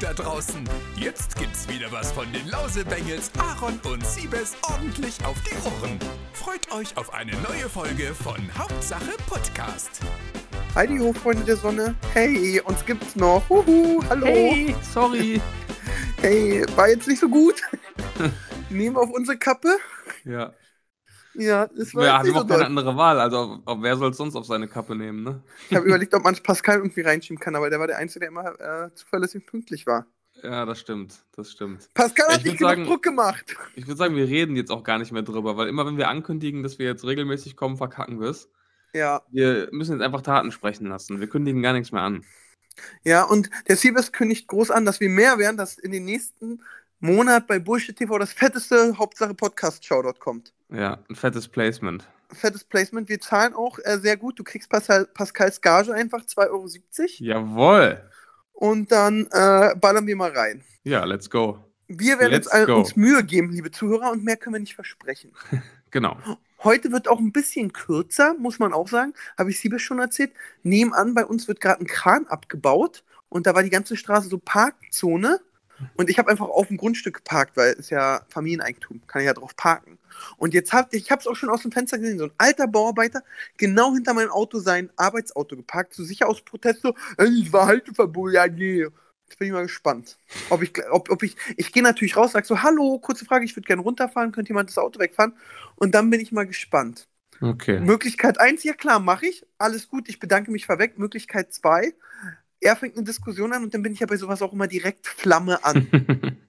da draußen. Jetzt gibt's wieder was von den Lausebengels, Aaron und Siebes ordentlich auf die Ohren. Freut euch auf eine neue Folge von Hauptsache Podcast. Heidi ho, Freunde der Sonne. Hey, uns gibt's noch. Huhu, hallo. Hey, sorry. Hey, war jetzt nicht so gut. Nehmen wir auf unsere Kappe. Ja. Ja, das war jetzt haben nicht so auch keine andere Wahl. Also, auf, auf wer soll es sonst auf seine Kappe nehmen, ne? Ich habe überlegt, ob man Pascal irgendwie reinschieben kann, aber der war der Einzige, der immer äh, zuverlässig pünktlich war. Ja, das stimmt. Das stimmt. Pascal hat nicht genug Druck gemacht. Ich würde sagen, wir reden jetzt auch gar nicht mehr drüber, weil immer wenn wir ankündigen, dass wir jetzt regelmäßig kommen, verkacken wir es. Ja, Wir müssen jetzt einfach Taten sprechen lassen. Wir kündigen gar nichts mehr an. ja, und der Siebes kündigt groß an, dass wir mehr werden, dass in den nächsten Monat bei Bullshit TV das fetteste Hauptsache Podcast-Shoutout kommt. Ja, ein fettes Placement. Fettes Placement. Wir zahlen auch äh, sehr gut. Du kriegst Pascal, Pascals Gage einfach 2,70 Euro. Jawohl. Und dann äh, ballern wir mal rein. Ja, let's go. Wir werden Let's jetzt alle go. uns Mühe geben, liebe Zuhörer, und mehr können wir nicht versprechen. Genau. Heute wird auch ein bisschen kürzer, muss man auch sagen. Habe ich Siebes schon erzählt. Nebenan bei uns wird gerade ein Kran abgebaut und da war die ganze Straße so Parkzone. Und ich habe einfach auf dem Grundstück geparkt, weil es ja Familieneigentum, kann ich ja drauf parken. Und jetzt habe ich habe es auch schon aus dem Fenster gesehen, so ein alter Bauarbeiter genau hinter meinem Auto sein Arbeitsauto geparkt, so sicher aus Protest so, "Ey, es war Halteverbot, ja nee. Jetzt bin ich mal gespannt, ob ich, ob, ob ich, ich gehe natürlich raus, sag so, hallo, kurze Frage, ich würde gerne runterfahren, könnte jemand das Auto wegfahren? Und dann bin ich mal gespannt. Okay. Möglichkeit 1, ja klar, mache ich. Alles gut, ich bedanke mich vorweg. Möglichkeit 2, er fängt eine Diskussion an und dann bin ich ja bei sowas auch immer direkt Flamme an.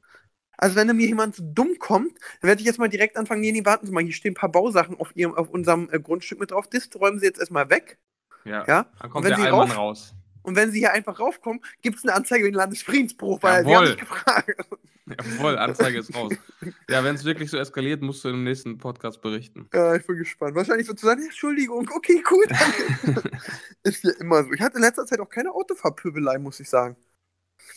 Also wenn mir jemand so dumm kommt, dann werde ich jetzt mal direkt anfangen, nee, nee, warten Sie mal, hier stehen ein paar Bausachen auf, ihrem, auf unserem äh, Grundstück mit drauf. Das räumen Sie jetzt erstmal weg. ja. Ja? Dann kommt wenn der Sie Allmann rauf- raus. Und wenn Sie hier einfach raufkommen, gibt es eine Anzeige wegen Landesfriedensbruch, weil Jawohl. haben mich gefragt. Jawohl, Anzeige ist raus. Ja, wenn es wirklich so eskaliert, musst du im nächsten Podcast berichten. Ja, ich bin gespannt. Wahrscheinlich wird zu sagen, Entschuldigung, okay, gut. danke. Ist ja immer so. Ich hatte in letzter Zeit auch keine Autofahrpöbelei, muss ich sagen.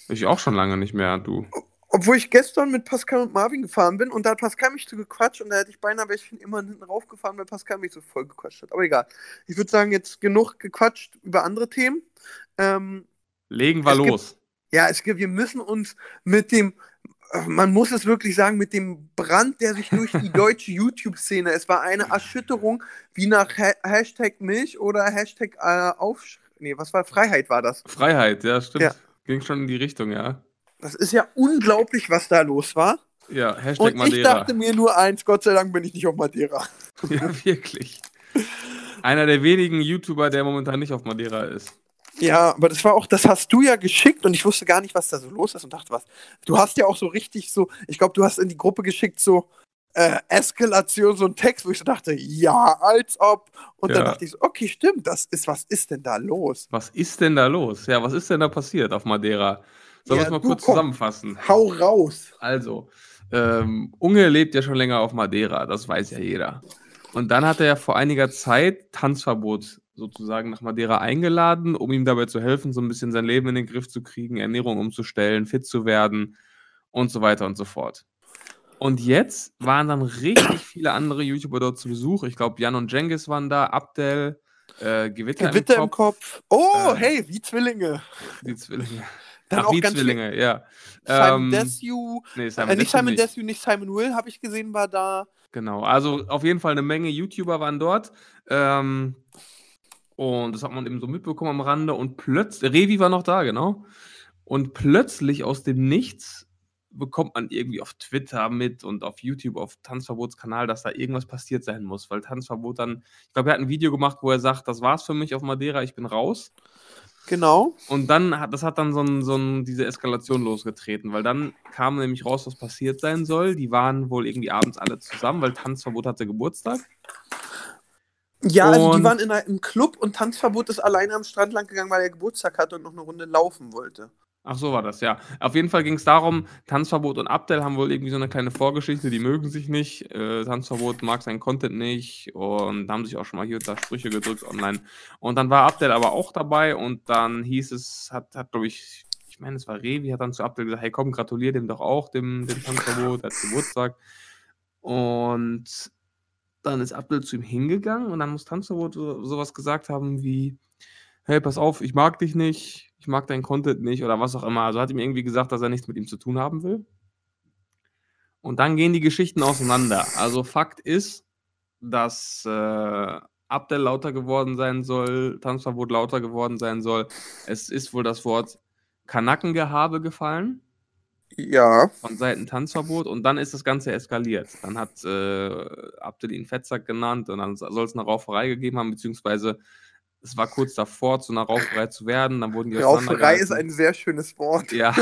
Ich auch schon lange nicht mehr, du. Obwohl ich gestern mit Pascal und Marvin gefahren bin und da hat Pascal mich so gequatscht und da hätte ich beinahe wäre ich immer hinten raufgefahren, weil Pascal mich so voll gequatscht hat. Aber egal. Ich würde sagen, jetzt genug gequatscht über andere Themen. Ähm, Legen wir Es gibt- los. ja, es gibt, wir müssen uns mit dem, äh, man muss es wirklich sagen, mit dem Brand, der sich durch die deutsche YouTube-Szene, es war eine Erschütterung wie nach ha Hashtag Milch oder Hashtag äh, Aufsch... Nee, was war Freiheit war das? Freiheit, ja, stimmt. Ja. Ging schon in die Richtung, ja. Das ist ja unglaublich, was da los war. Ja, Hashtag Und ich Madeira. dachte mir nur eins, Gott sei Dank bin ich nicht auf Madeira. Ja, wirklich. Einer der wenigen YouTuber, der momentan nicht auf Madeira ist. Ja, aber das war auch, das hast du ja geschickt und ich wusste gar nicht, was da so los ist und dachte, was. Du hast ja auch so richtig so, ich glaube, du hast in die Gruppe geschickt so äh, Eskalation, so ein Text, wo ich so dachte, ja, als ob. Und dann Ja. dachte ich so, okay, stimmt, das ist, was ist denn da los? Was ist denn da los? Ja, was ist denn da passiert auf Madeira? Sollen wir Ja, es mal kurz komm. zusammenfassen? Hau raus. Also, ähm, Unge lebt ja schon länger auf Madeira, das weiß ja jeder. Und dann hat er ja vor einiger Zeit Tanzverbot sozusagen nach Madeira eingeladen, um ihm dabei zu helfen, so ein bisschen sein Leben in den Griff zu kriegen, Ernährung umzustellen, fit zu werden und so weiter und so fort. Und jetzt waren dann richtig viele andere YouTuber dort zu Besuch. Ich glaube, Jan und Jengis waren da, Abdel, äh, Gewitter, Gewitter im im Kopf, Kopf. Oh, Äh, hey, wie Zwillinge. die Zwillinge. Dann Ach, auch ganz viel- Zwillinge, ja. Simon Ähm, Desue. Nee, Äh, nicht Simon nicht. Desue, nicht Simon Will, habe ich gesehen, war da. Genau, also auf jeden Fall eine Menge YouTuber waren dort. Ähm, und das hat man eben so mitbekommen am Rande. Und plötzlich, Revi war noch da, genau. Und plötzlich aus dem Nichts bekommt man irgendwie auf Twitter mit und auf YouTube, auf Tanzverbotskanal, dass da irgendwas passiert sein muss. Weil Tanzverbot dann, ich glaube, er hat ein Video gemacht, wo er sagt, das war's für mich auf Madeira, ich bin raus. Genau. Und dann hat das hat dann so, ein, so ein, diese Eskalation losgetreten, weil dann kam nämlich raus, was passiert sein soll. Die waren wohl irgendwie abends alle zusammen, weil Tanzverbot hatte Geburtstag. Ja, also die Und- waren in einem Club und Tanzverbot ist alleine am Strand lang gegangen, weil er Geburtstag hatte und noch eine Runde laufen wollte. Ach so war das, ja. Auf jeden Fall ging es darum, Tanzverbot und Abdel haben wohl irgendwie so eine kleine Vorgeschichte, die mögen sich nicht. Äh, Tanzverbot mag seinen Content nicht und haben sich auch schon mal hier und da Sprüche gedrückt online. Und dann war Abdel aber auch dabei und dann hieß es, hat, hat glaube ich, ich meine, es war Revi, hat dann zu Abdel gesagt, hey komm, gratulier dem doch auch, dem, dem Tanzverbot, hat Geburtstag. Und dann ist Abdel zu ihm hingegangen und dann muss Tanzverbot so, sowas gesagt haben wie, hey, pass auf, ich mag dich nicht, ich mag deinen Content nicht oder was auch immer. Also hat ihm irgendwie gesagt, dass er nichts mit ihm zu tun haben will. Und dann gehen die Geschichten auseinander. Also Fakt ist, dass äh, Abdel lauter geworden sein soll, Tanzverbot lauter geworden sein soll. Es ist wohl das Wort Kanackengehabe gefallen Ja. von Seiten Tanzverbot und dann ist das Ganze eskaliert. Dann hat äh, Abdel ihn Fettsack genannt und dann soll es eine Rauferei gegeben haben, beziehungsweise es war kurz davor, zu einer Rauferei zu werden. Dann wurden die Rauferei ist ein sehr schönes Wort. Ja.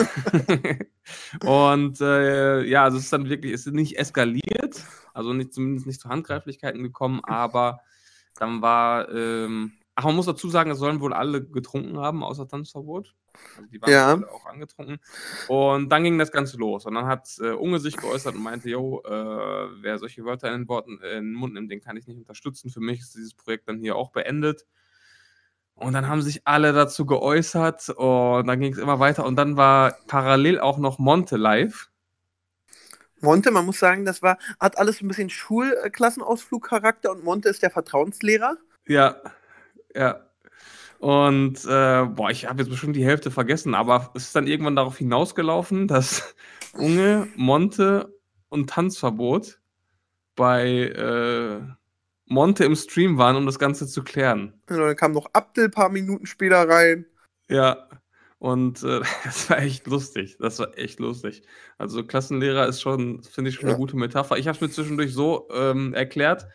und äh, ja, also es ist dann wirklich, es ist nicht eskaliert, also nicht, zumindest nicht zu Handgreiflichkeiten gekommen, aber dann war, ähm, ach, man muss dazu sagen, es sollen wohl alle getrunken haben, außer Tanzverbot. Also die waren Ja. auch angetrunken. Und dann ging das Ganze los. Und dann hat äh, Unge sich geäußert und meinte, yo, äh, wer solche Wörter in den, Worten, in den Mund nimmt, den kann ich nicht unterstützen. Für mich ist dieses Projekt dann hier auch beendet. Und dann haben sich alle dazu geäußert und dann ging es immer weiter. Und dann war parallel auch noch Monte live. Monte, man muss sagen, das war, hat alles ein bisschen Schulklassenausflugcharakter und Monte ist der Vertrauenslehrer. Ja, ja. Und äh, boah, ich habe jetzt bestimmt die Hälfte vergessen, aber es ist dann irgendwann darauf hinausgelaufen, dass Unge, Monte und Tanzverbot bei äh, Monte im Stream waren, um das Ganze zu klären. Und dann kam noch Abdel ein paar Minuten später rein. Ja, und äh, das war echt lustig. Das war echt lustig. Also Klassenlehrer ist schon, finde ich, schon eine Ja. gute Metapher. Ich habe es mir zwischendurch so ähm, erklärt,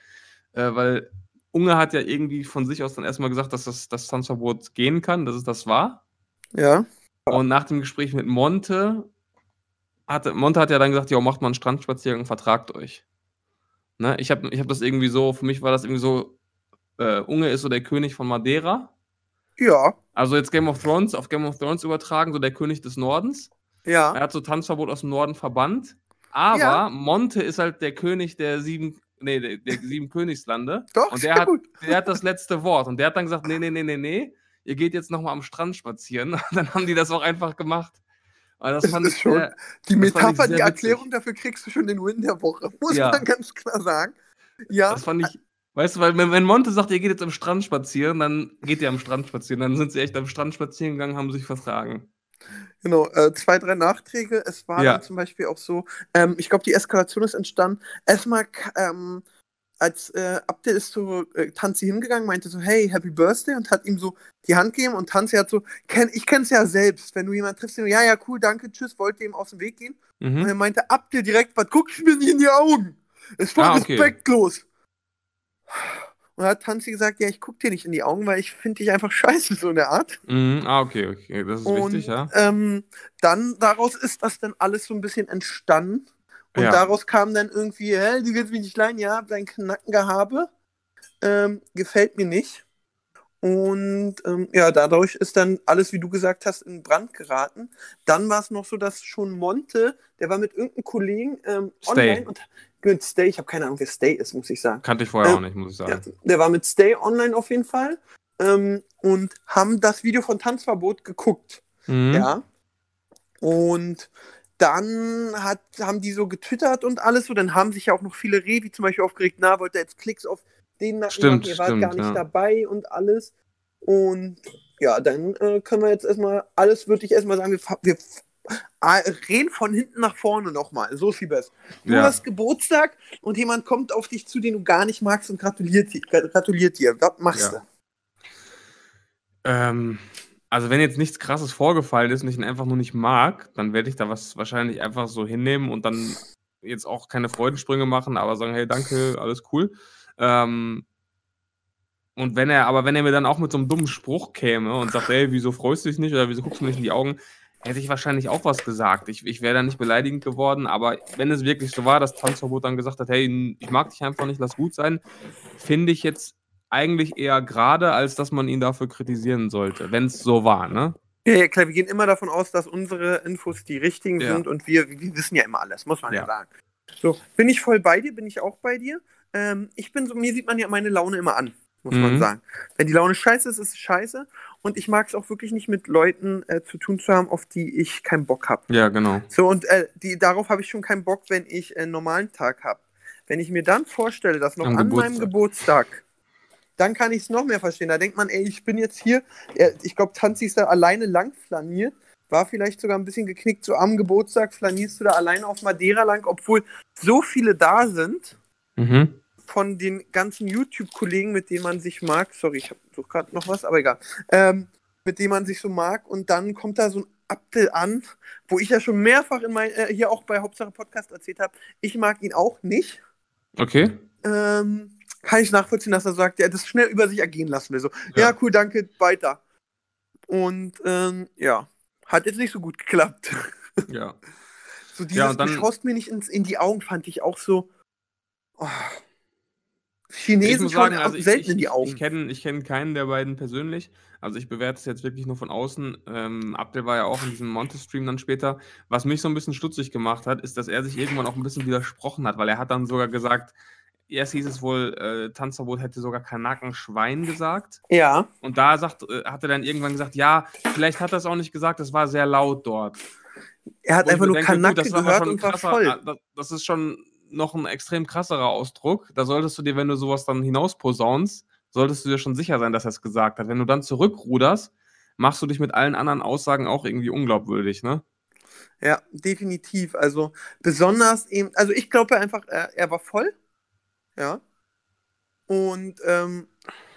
äh, weil Unge hat ja irgendwie von sich aus dann erstmal gesagt, dass das, das Tanzverbot gehen kann, dass es das war. Ja. Und nach dem Gespräch mit Monte hatte, Monte hat ja dann gesagt, ja, macht mal einen Strandspaziergang, vertragt euch. Ne? Ich habe ich hab das irgendwie so, für mich war das irgendwie so, äh, Unge ist so der König von Madeira. Ja. Also jetzt Game of Thrones, auf Game of Thrones übertragen, so der König des Nordens. Er Ja. hat so Tanzverbot aus dem Norden verbannt. Aber Ja. Monte ist halt der König der sieben, nee, der, der sieben Königslande. Doch, Und der hat, gut. der hat das letzte Wort. Und der hat dann gesagt, nee, nee, nee, nee, nee, ihr geht jetzt nochmal am Strand spazieren. Und dann haben die das auch einfach gemacht. Aber das Das fand ist ich schon- sehr, Die Metapher, die Erklärung witzig. dafür kriegst du schon den Win der Woche. Muss Ja. man ganz klar sagen. Ja. das fand ich, weißt du, weil wenn, wenn Monte sagt, ihr geht jetzt am Strand spazieren, dann geht ihr am Strand spazieren. Dann sind sie echt am Strand spazieren gegangen, haben sich vertragen. Genau, äh, zwei, drei Nachträge. Es war Ja. dann zum Beispiel auch so, ähm, ich glaube, die Eskalation ist entstanden. Erstmal, ähm, als äh, Abdel ist zu äh, Tanzi hingegangen, meinte so, hey, Happy Birthday und hat ihm so die Hand gegeben und Tanzi hat so, kenn, ich kenn's ja selbst, wenn du jemanden triffst, den ja, ja, cool, danke, tschüss, wollte ihm aus dem Weg gehen. Und Mhm. er meinte Abdel direkt, was guckst du mir nicht in die Augen? Ist voll Ah, okay. respektlos. Und hat Tanzi gesagt, ja, ich guck dir nicht in die Augen, weil ich finde dich einfach scheiße, so in der Art. Mhm. Ah, okay, okay. Das ist Und wichtig, ja. ähm, dann daraus ist das dann alles so ein bisschen entstanden. Und Ja. daraus kam dann irgendwie, hä, du willst mich nicht leiden, ja, dein Knackengehabe ähm, gefällt mir nicht. Und ähm, ja, dadurch ist dann alles, wie du gesagt hast, in Brand geraten. Dann war es noch so, dass schon Monte, der war mit irgendeinem Kollegen ähm, Stay. online und mit Stay, ich habe keine Ahnung, wer Stay ist, muss ich sagen. Kannte ich vorher Ähm, auch nicht, muss ich Ja, sagen. der war mit Stay online auf jeden Fall ähm, und haben das Video von Tanzverbot geguckt. Mhm. Ja. Und dann hat, haben die so getwittert und alles so. Dann haben sich ja auch noch viele Revi zum Beispiel aufgeregt, na, wollt ihr jetzt Klicks auf den Nacken Stimmt, ihr wart stimmt, gar nicht ja. dabei und alles. Und ja, dann äh, können wir jetzt erstmal, alles würde ich erstmal sagen, wir, wir reden von hinten nach vorne nochmal. So ist besser. Du Ja. hast Geburtstag und jemand kommt auf dich zu, den du gar nicht magst und gratuliert, gratuliert dir. Was machst Ja. Ähm, also wenn jetzt nichts krasses vorgefallen ist und ich ihn einfach nur nicht mag, dann werde ich da was wahrscheinlich einfach so hinnehmen und dann jetzt auch keine Freudensprünge machen, aber sagen, hey, danke, alles cool. Ähm, und wenn er, aber wenn er mir dann auch mit so einem dummen Spruch käme und sagt, hey, wieso freust du dich nicht oder wieso guckst du mir nicht in die Augen, hätte ich wahrscheinlich auch was gesagt. Ich, ich wäre da nicht beleidigend geworden, aber wenn es wirklich so war, dass Tanzverbot dann gesagt hat, hey, ich mag dich einfach nicht, lass gut sein, finde ich jetzt eigentlich eher gerade, als dass man ihn dafür kritisieren sollte, wenn es so war, ne? Ja, ja, klar, wir gehen immer davon aus, dass unsere Infos die richtigen Ja. sind und wir, wir wissen ja immer alles, muss man ja, Ja. sagen. So, bin ich voll bei dir, bin ich auch bei dir. Ähm, ich bin so, mir sieht man ja meine Laune immer an, muss man Mhm. sagen. Wenn die Laune scheiße ist, ist es scheiße. Und ich mag es auch wirklich nicht mit Leuten äh, zu tun zu haben, auf die ich keinen Bock habe. Ja, genau. So, und äh, die, darauf habe ich schon keinen Bock, wenn ich einen normalen Tag habe. Wenn ich mir dann vorstelle, dass noch Am an meinem Geburtstag dann kann ich es noch mehr verstehen. Da denkt man, ey, ich bin jetzt hier, er, ich glaube, Tanzi ist da alleine lang flaniert, war vielleicht sogar ein bisschen geknickt, so am Geburtstag flanierst du da alleine auf Madeira lang, obwohl so viele da sind Mhm. von den ganzen YouTube-Kollegen, mit denen man sich mag. Sorry, ich habe so gerade noch was, aber egal. Ähm, mit denen man sich so mag und dann kommt da so ein Abdel an, wo ich ja schon mehrfach in mein, äh, hier auch bei Hauptsache Podcast erzählt habe, ich mag ihn auch nicht. Okay. Ähm, kann ich nachvollziehen, dass er sagt, er das schnell über sich ergehen lassen will. So, ja, Ja. cool, danke, weiter. Und ähm, ja, hat jetzt nicht so gut geklappt. Ja. So dieses, und dann- du schaust mir nicht ins, in die Augen, fand ich auch so. Oh. Chinesen sagen, also ich, selten ich, in die Augen. ich kenne ich kenn keinen der beiden persönlich. Also ich bewerte es jetzt wirklich nur von außen. Ähm, Abdel war ja auch in diesem Monte-Stream dann später. Was mich so ein bisschen stutzig gemacht hat, ist, dass er sich irgendwann auch ein bisschen widersprochen hat, weil er hat dann sogar gesagt, erst hieß es wohl, äh, Tanzverbot hätte sogar Kanaken-Schwein gesagt. ja, Und da sagt, äh, hat er dann irgendwann gesagt, ja, vielleicht hat er es auch nicht gesagt, es war sehr laut dort. er hat einfach nur denke, gut, ist aber gehört schon und war krasser- voll. ah, Das, das ist schon noch ein extrem krasserer Ausdruck. Da solltest du dir, wenn du sowas dann hinausposaunst, solltest du dir schon sicher sein, dass er es gesagt hat. Wenn du dann zurückruderst, machst du dich mit allen anderen Aussagen auch irgendwie unglaubwürdig, ne? Ja, definitiv. Also besonders eben, also ich glaube einfach, er, er war voll. Ja. Und ähm,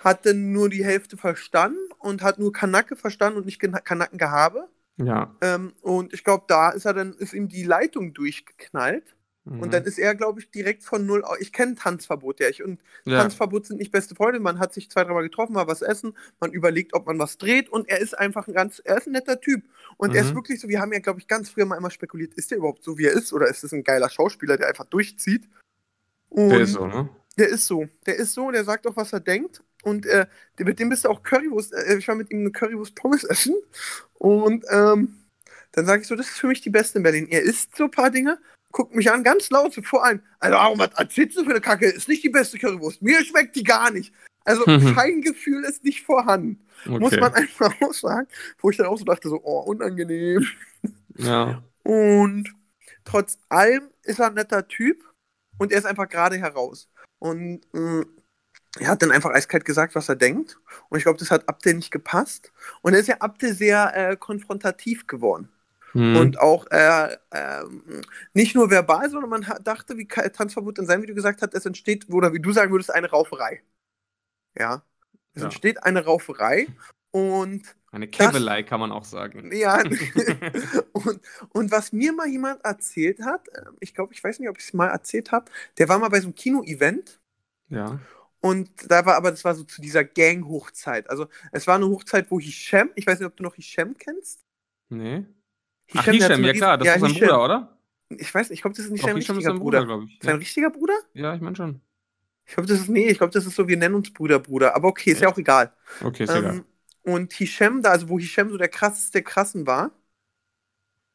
hatte nur die Hälfte verstanden und hat nur Kanacke verstanden und nicht Kanackengehabe. Ja. Ähm, und ich glaube, da ist er dann, ist ihm die Leitung durchgeknallt. Mhm. Und dann ist er, glaube ich, direkt von null. au- Ich kenne Tanzverbot, ja. Ich, und ja. Tanzverbot sind nicht beste Freunde. Man hat sich zwei, dreimal getroffen, mal was essen, man überlegt, ob man was dreht und er ist einfach ein ganz, er ist ein netter Typ. Und er ist Mhm. wirklich so, wir haben ja, glaube ich, ganz früher mal immer spekuliert, ist der überhaupt so, wie er ist, oder ist das ein geiler Schauspieler, der einfach durchzieht? Und Der ist so, ne? Der ist so. Der ist so, der sagt auch, was er denkt. Und äh, mit dem bist du auch Currywurst, äh, ich war mit ihm eine Currywurst Pommes essen. Und ähm, dann sage ich so, das ist für mich die Beste in Berlin. Er isst so ein paar Dinge, guckt mich an, ganz laut, so vor allem. Also, warum was erzählst du für eine Kacke? Ist nicht die beste Currywurst. Mir schmeckt die gar nicht. Also, Mhm. Feingefühl ist nicht vorhanden. Okay. Muss man einfach auch sagen. Wo ich dann auch so dachte, so, oh, unangenehm. ja. Und trotz allem ist er ein netter Typ und er ist einfach gerade heraus. Und äh, er hat dann einfach eiskalt gesagt, was er denkt. Und ich glaube, das hat Abdel nicht gepasst. Und er ist ja Abdel sehr äh, konfrontativ geworden. Mhm. Und auch äh, ähm, nicht nur verbal, sondern man dachte, wie Tanzverbot in seinem Video gesagt hat, es entsteht, oder wie du sagen würdest, eine Rauferei. Ja. Es Ja. entsteht eine Rauferei. Und Eine Kevelei kann man auch sagen. ja, und, und was mir mal jemand erzählt hat, ähm, ich glaube, ich weiß nicht, ob ich es mal erzählt habe, der war mal bei so einem Kino-Event Ja. und da war aber, das war so zu dieser Gang-Hochzeit. Also es war eine Hochzeit, wo Hisham, ich weiß nicht, ob du noch Hisham kennst. Nee. Ach, hat so Hisham, ja klar, das ist sein Hisham. Bruder, oder? Ich weiß nicht, ich glaube, das ist nicht Doch, sein Hisham richtiger ist Bruder. Bruder, ich. Sein Ja. richtiger Bruder? ja, ich meine schon. Ich glaube, das ist, nee, ich glaube, das ist so, wir nennen uns Bruder, Bruder. Aber okay, ist ja auch egal. Okay, ist egal. Und Hisham, da, also wo Hisham so der krasseste der Krassen war,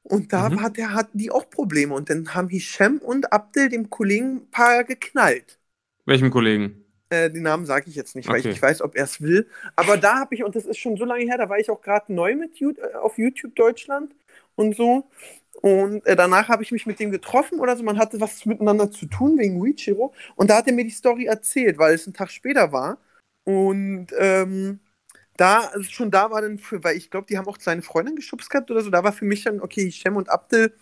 und da Mhm. hat der, hatten die auch Probleme. Und dann haben Hisham und Abdel dem Kollegen ein paar geknallt. Welchem Kollegen? Äh, den Namen sage ich jetzt nicht, weil ich Okay. nicht weiß, ob er es will. Aber da habe ich, und das ist schon so lange her, da war ich auch gerade neu mit äh, auf YouTube Deutschland und so. Und äh, danach habe ich mich mit dem getroffen oder so. Man hatte was miteinander zu tun wegen Wichiro. Und da hat er mir die Story erzählt, weil es ein Tag später war. Und ähm, da, also schon da war dann, für, weil ich glaube, die haben auch seine Freundin geschubst gehabt oder so. Da war für mich dann, okay, Shem und Abdel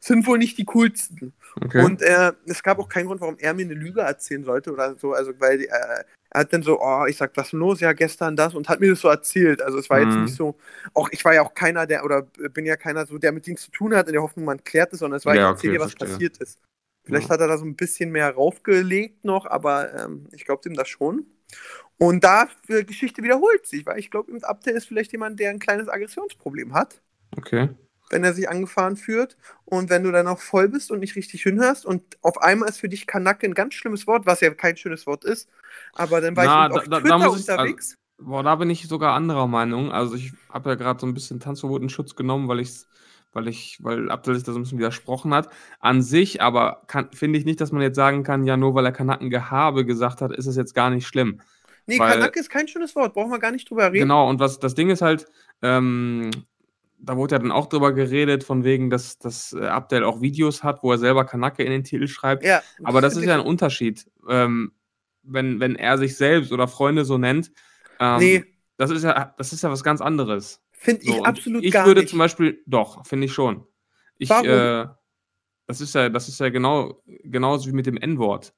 sind wohl nicht die coolsten. Okay. Und äh, es gab auch keinen Grund, warum er mir eine Lüge erzählen sollte oder so. Also, weil äh, er hat dann so, oh, ich sag, was ist los? Ja, gestern das und hat mir das so erzählt. Also, es war jetzt Mhm. nicht so, auch ich war ja auch keiner, der, oder bin ja keiner so, der mit denen zu tun hat, in der Hoffnung, man klärt es, sondern es war, Ja, ich erzähl okay, dir, was verstehe. passiert ist. Vielleicht Ja. hat er da so ein bisschen mehr raufgelegt noch, aber ähm, ich glaube dem das schon. Und da äh, Geschichte wiederholt sich, weil ich glaube, mit Abdel ist vielleicht jemand, der ein kleines Aggressionsproblem hat okay. wenn er sich angefahren führt. Und wenn du dann auch voll bist und nicht richtig hinhörst und auf einmal ist für dich Kanacke ein ganz schlimmes Wort, was ja kein schönes Wort ist. Aber dann war Na, ich auf da- da- da Twitter muss ich- unterwegs. Boah, da bin ich sogar anderer Meinung. Also ich habe ja gerade so ein bisschen Tanzverbot in Schutz genommen, weil ich weil ich, weil Abdel sich da so ein bisschen widersprochen hat. An sich aber finde ich nicht, dass man jetzt sagen kann, ja, nur weil er Kanackengehabe gesagt hat, ist es jetzt gar nicht schlimm. Nee, weil- Kanacke ist kein schönes Wort, brauchen wir gar nicht drüber reden. Genau, und was das Ding ist halt, ähm, da wurde ja dann auch drüber geredet, von wegen, dass, dass äh, Abdel auch Videos hat, wo er selber Kanacke in den Titel schreibt. Ja, Aber das ist ja ein ich- Unterschied. Ähm, wenn, wenn er sich selbst oder Freunde so nennt, ähm, Nee. das, ist ja, das ist ja was ganz anderes. Finde So, ich absolut ich gar würde nicht. zum Beispiel, doch, finde ich schon. Ich, Warum? äh, das ist ja, das ist ja genau, genauso wie mit dem N-Wort.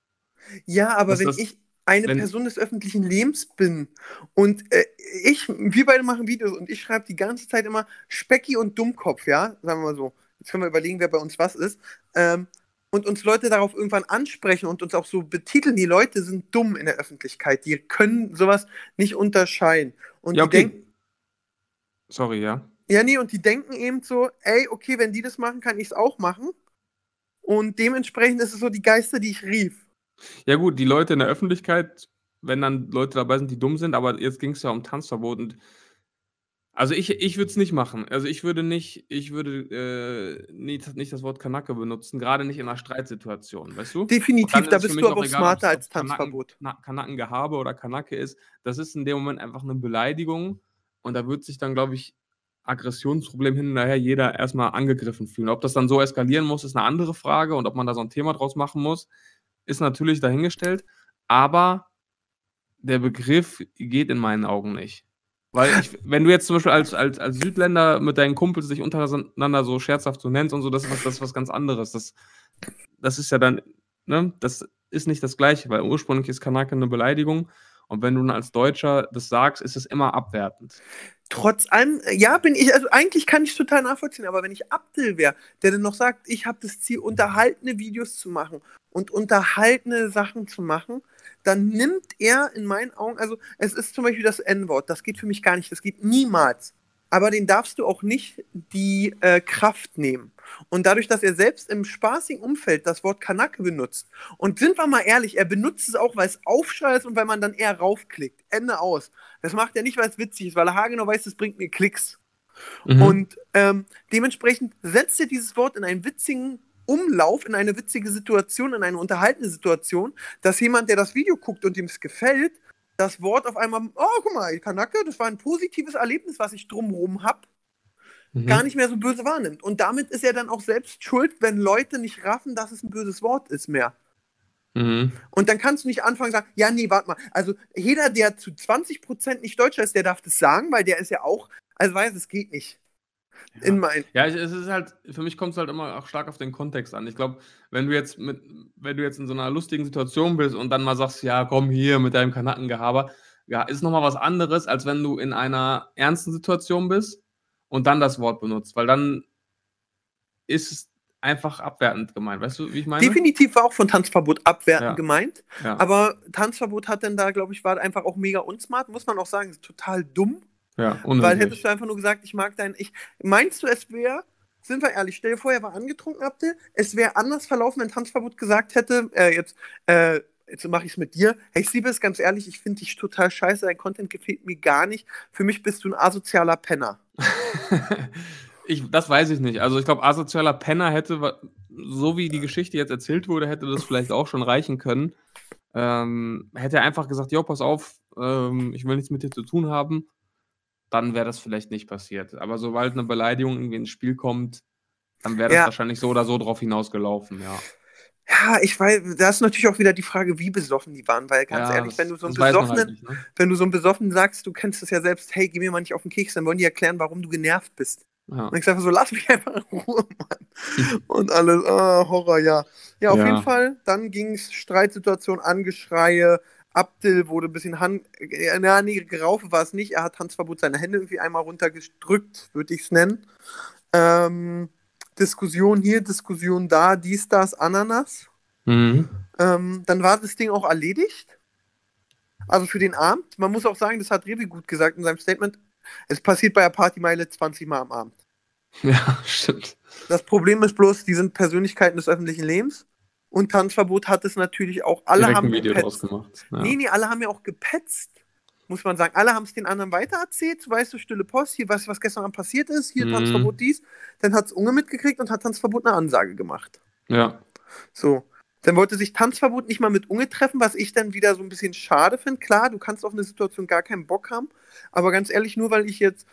Ja, aber Das- wenn das- ich eine wenn- Person des öffentlichen Lebens bin und äh, ich, wir beide machen Videos und ich schreibe die ganze Zeit immer Specki und Dummkopf, ja, sagen wir mal so. Jetzt können wir überlegen, wer bei uns was ist. Ähm, und uns Leute darauf irgendwann ansprechen und uns auch so betiteln, die Leute sind dumm in der Öffentlichkeit, die können sowas nicht unterscheiden. Und Ja, die okay. denken, Sorry, ja. ja, nee, und die denken eben so, ey, okay, wenn die das machen, kann ich es auch machen. Und dementsprechend ist es so die Geister, die ich rief. Ja, gut, die Leute in der Öffentlichkeit, wenn dann Leute dabei sind, die dumm sind, aber jetzt ging es ja um Tanzverbot und also ich, ich würde es nicht machen. Also ich würde nicht, ich würde äh, nicht, nicht das Wort Kanacke benutzen, gerade nicht in einer Streitsituation, weißt du? Definitiv, da bist du aber auch egal, smarter als Tanzverbot. Na- Kanackengehabe oder Kanacke ist. Das ist in dem Moment einfach eine Beleidigung und da wird sich dann, glaube ich, Aggressionsproblem hin und her jeder erstmal angegriffen fühlen. Ob das dann so eskalieren muss, ist eine andere Frage und ob man da so ein Thema draus machen muss, ist natürlich dahingestellt, aber der Begriff geht in meinen Augen nicht. Weil ich, wenn du jetzt zum Beispiel als, als, als Südländer mit deinen Kumpels dich untereinander so scherzhaft so nennst und so, das ist was, das ist was ganz anderes. Das, das ist ja dann, ne, das ist nicht das Gleiche, weil ursprünglich ist Kanake eine Beleidigung und wenn du als Deutscher das sagst, ist es immer abwertend. Trotz allem, äh, ja, bin ich, also eigentlich kann ich total nachvollziehen, aber wenn ich Abdel wäre, der dann noch sagt, ich habe das Ziel, unterhaltene Videos zu machen und unterhaltene Sachen zu machen, dann nimmt er in meinen Augen, also es ist zum Beispiel das N-Wort, das geht für mich gar nicht, das geht niemals. Aber den darfst du auch nicht die äh, Kraft nehmen. Und dadurch, dass er selbst im spaßigen Umfeld das Wort Kanake benutzt, und sind wir mal ehrlich, er benutzt es auch, weil es Aufschrei ist und weil man dann eher raufklickt. Ende aus. Das macht er nicht, weil es witzig ist, weil er haargenau weiß, es bringt mir Klicks. Mhm. Und ähm, dementsprechend setzt er dieses Wort in einen witzigen Umlauf, in eine witzige Situation, in eine unterhaltende Situation, dass jemand, der das Video guckt und dem es gefällt, das Wort auf einmal, oh, guck mal, Kanake, das war ein positives Erlebnis, was ich drumherum habe, Mhm. gar nicht mehr so böse wahrnimmt. Und damit ist er dann auch selbst schuld, wenn Leute nicht raffen, dass es ein böses Wort ist mehr. Mhm. Und dann kannst du nicht anfangen zu sagen, ja, nee, warte mal. Also jeder, der zu 20% nicht Deutscher ist, der darf das sagen, weil der ist ja auch, also weiß, es geht nicht. In mein, Ja, es ist halt, für mich kommt es halt immer auch stark auf den Kontext an. Ich glaube, wenn du jetzt mit, wenn du jetzt in so einer lustigen Situation bist und dann mal sagst, ja, komm hier mit deinem Kanackengehaber, ja, ist nochmal was anderes, als wenn du in einer ernsten Situation bist und dann das Wort benutzt, weil dann ist es einfach abwertend gemeint. Weißt du, wie ich meine? definitiv war auch von Tanzverbot abwertend Ja. gemeint. Ja, Aber Tanzverbot hat dann da, glaube ich, war einfach auch mega unsmart, muss man auch sagen, total dumm. ja Weil unhöflich. hättest du einfach nur gesagt, ich mag dein. Ich, meinst du, es wäre, sind wir ehrlich, stell dir vor, er war angetrunken, Abdel, es wäre anders verlaufen, wenn Tanzverbot gesagt hätte, äh, jetzt, äh, jetzt mache ich es mit dir. Hey, Siebes, ganz ehrlich, ich finde dich total scheiße, dein Content gefällt mir gar nicht. Für mich bist du ein asozialer Penner. ich, das weiß ich nicht. Also ich glaube, asozialer Penner hätte, so wie die Geschichte jetzt erzählt wurde, hätte das vielleicht auch schon reichen können. Ähm, hätte er einfach gesagt, jo, pass auf, ähm, ich will nichts mit dir zu tun haben, dann wäre das vielleicht nicht passiert. Aber sobald eine Beleidigung irgendwie ins Spiel kommt, dann wäre das Ja. wahrscheinlich so oder so drauf hinausgelaufen, ja. Ja, ich weiß, da ist natürlich auch wieder die Frage, wie besoffen die waren, weil ganz ja, ehrlich, wenn du so einen halt besoffenen, nicht, ne? wenn du so einen besoffenen sagst, du kennst es ja selbst, hey, geh mir mal nicht auf den Keks, dann wollen die erklären, warum du genervt bist. Ja. Und ich sage so, lass mich einfach in Ruhe, Mann. Und alles, ah, Horror, ja. Ja, auf Ja. jeden Fall. Dann ging es Streitsituation, Angeschreie. Abdel wurde ein bisschen Hand, äh, na, nee, geraufe war es nicht. Er hat Tanzverbot seine Hände irgendwie einmal runtergedrückt, würde ich es nennen. Ähm, Diskussion hier, Diskussion da, dies, das, Ananas. Mhm. Ähm, dann war das Ding auch erledigt. Also für den Abend. Man muss auch sagen, das hat Revi gut gesagt in seinem Statement. Es passiert bei der Partymeile 20 Mal am Abend. Ja, stimmt. Das Problem ist bloß, die sind Persönlichkeiten des öffentlichen Lebens. Und Tanzverbot hat es natürlich auch. Alle Direkt haben ein Video gepetzt. draus gemacht. Ja. Nee, nee, alle haben ja auch gepetzt. Muss man sagen. Alle haben es den anderen weitererzählt. Weißt du, stille Post, hier, weißt du, was gestern Abend passiert ist? Hier Mhm. Tanzverbot dies. Dann hat es Unge mitgekriegt und hat Tanzverbot eine Ansage gemacht. ja. So. Dann wollte sich Tanzverbot nicht mal mit Unge treffen, was ich dann wieder so ein bisschen schade finde. Klar, du kannst auf eine Situation gar keinen Bock haben, aber ganz ehrlich, nur weil ich jetzt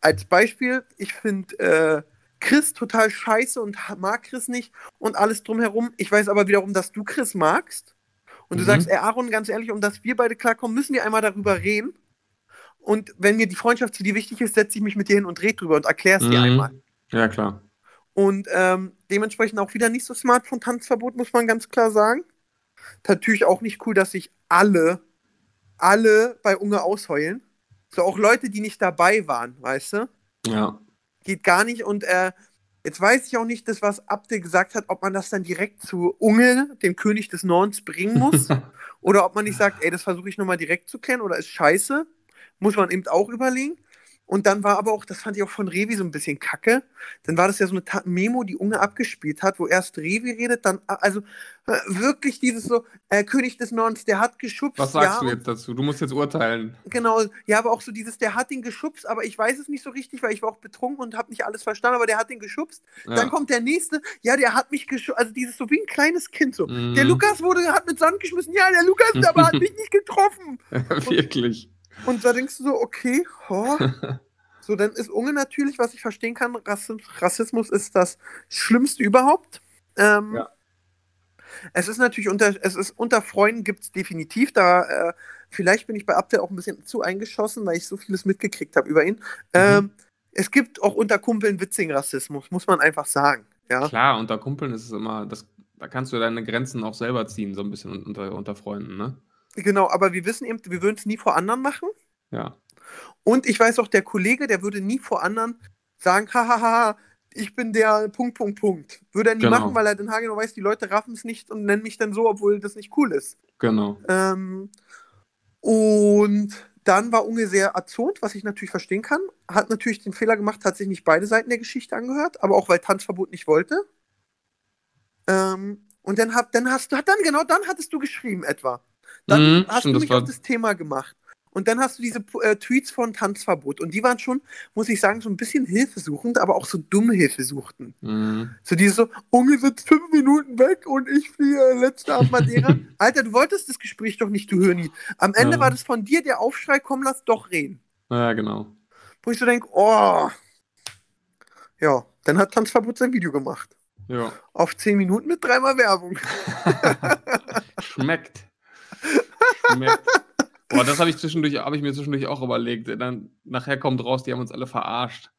als Beispiel, ich finde äh, Chris total scheiße und mag Chris nicht und alles drumherum. Ich weiß aber wiederum, dass du Chris magst Und du Mhm. sagst, ey Aaron, ganz ehrlich, um dass wir beide klarkommen, müssen wir einmal darüber reden. Und wenn mir die Freundschaft zu dir wichtig ist, setze ich mich mit dir hin und rede drüber und erkläre es dir Mhm. einmal. Ja, klar. Und ähm, dementsprechend auch wieder nicht so smart von Tanzverbot, muss man ganz klar sagen. Natürlich auch nicht cool, dass sich alle, alle bei Unge ausheulen. So auch Leute, die nicht dabei waren, weißt du? Ja. Geht gar nicht. Und äh, jetzt weiß ich auch nicht, das, was Abde gesagt hat, ob man das dann direkt zu Unge, dem König des Nordens, bringen muss. oder ob man nicht sagt, ey, das versuche ich nochmal direkt zu kennen oder ist scheiße. Muss man eben auch überlegen. Und dann war aber auch, das fand ich auch von Revi so ein bisschen kacke. Dann war das ja so eine Ta Memo, die Unge abgespielt hat, wo erst Revi redet, dann, also äh, wirklich dieses so, äh, König des Nordens, der hat geschubst. Was sagst ja, du jetzt dazu? Du musst jetzt urteilen. Genau, ja, aber auch so dieses, der hat ihn geschubst, aber ich weiß es nicht so richtig, weil ich war auch betrunken und habe nicht alles verstanden, aber der hat ihn geschubst. Ja. Dann kommt der nächste, ja, der hat mich geschubst, also dieses so wie ein kleines Kind so. Mhm. Der Lukas wurde, hat mit Sand geschmissen, ja, der Lukas, aber hat mich nicht getroffen. Wirklich. Und da denkst du so, okay, ho. So, dann ist Unge natürlich, was ich verstehen kann, Rassi- Rassismus ist das Schlimmste überhaupt. Ähm, Ja. Es ist natürlich unter, es ist unter Freunden gibt es definitiv, da äh, vielleicht bin ich bei Abdel auch ein bisschen zu eingeschossen, weil ich so vieles mitgekriegt habe über ihn. Ähm, es gibt auch unter Kumpeln witzigen Rassismus, muss man einfach sagen. Ja, Klar, unter Kumpeln ist es immer, das, da kannst du deine Grenzen auch selber ziehen, so ein bisschen unter, unter Freunden, ne? Genau, aber wir wissen eben, wir würden es nie vor anderen machen. Ja. Und ich weiß auch, der Kollege, der würde nie vor anderen sagen, hahaha, ich bin der Punkt, Punkt, Punkt. Würde er nie Genau. machen, weil er dann haargenau weiß, die Leute raffen es nicht und nennen mich dann so, obwohl das nicht cool ist. Genau. Ähm, und dann war Unge sehr erzürnt, was ich natürlich verstehen kann. Hat natürlich den Fehler gemacht, hat sich nicht beide Seiten der Geschichte angehört, aber auch weil Tanzverbot nicht wollte. Ähm, und dann, hab, dann hast du, dann genau dann hattest du geschrieben etwa. Dann Mhm, hast stimmt, du mich auf das Thema gemacht. Und dann hast du diese äh, Tweets von Tanzverbot. Und die waren schon, muss ich sagen, so ein bisschen hilfesuchend, aber auch so dumme Hilfesuchten. Mhm. So dieses so, Unge sitzt fünf Minuten weg und ich fliege letzte Abend Madeira. Alter, du wolltest das Gespräch doch nicht, du Hörni. Am Ende Ja. war das von dir der Aufschrei, komm, lass doch reden. Ja, genau. Wo ich so denke, oh. Ja, dann hat Tanzverbot sein Video gemacht. Ja. Auf zehn Minuten mit dreimal Werbung. Schmeckt. Boah, das habe ich zwischendurch, habe ich mir zwischendurch auch überlegt. Dann nachher kommt raus, die haben uns alle verarscht.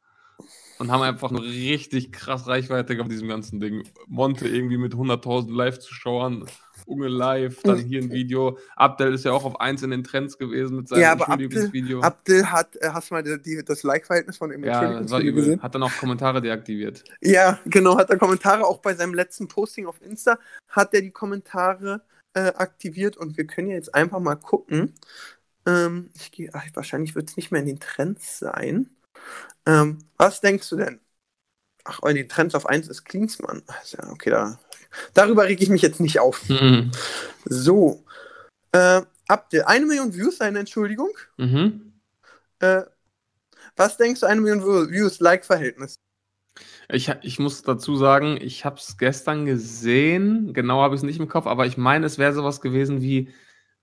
Und haben einfach eine richtig krass Reichweite auf diesem ganzen Ding. Monte irgendwie mit 100.000 Live-Zuschauern, Unge live, dann hier ein Video. Abdel ist ja auch auf eins in den Trends gewesen mit seinem Ja, aber Abdel- Entschuldigungsvideo. Abdel hat, äh, hast du mal die, die, das Like-Verhältnis von dem ja, das war übel. gesehen? Hat dann auch Kommentare deaktiviert. Ja, genau, hat er Kommentare, auch bei seinem letzten Posting auf Insta hat er die Kommentare äh, aktiviert und wir können ja jetzt einfach mal gucken. Ähm, ich gehe, wahrscheinlich wird es nicht mehr in den Trends sein. Ähm, was denkst du denn? Ach, in den Trends auf 1 ist Klinsmann. Ja, okay, da, darüber reg ich mich jetzt nicht auf. Mhm. So. Äh, Abdel, eine Million Views, eine Entschuldigung. Mhm. Äh, was denkst du, eine Million Views, Like-Verhältnis? Ich, ich muss dazu sagen, ich habe es gestern gesehen. Genau habe ich es nicht im Kopf, aber ich meine, es wäre sowas gewesen wie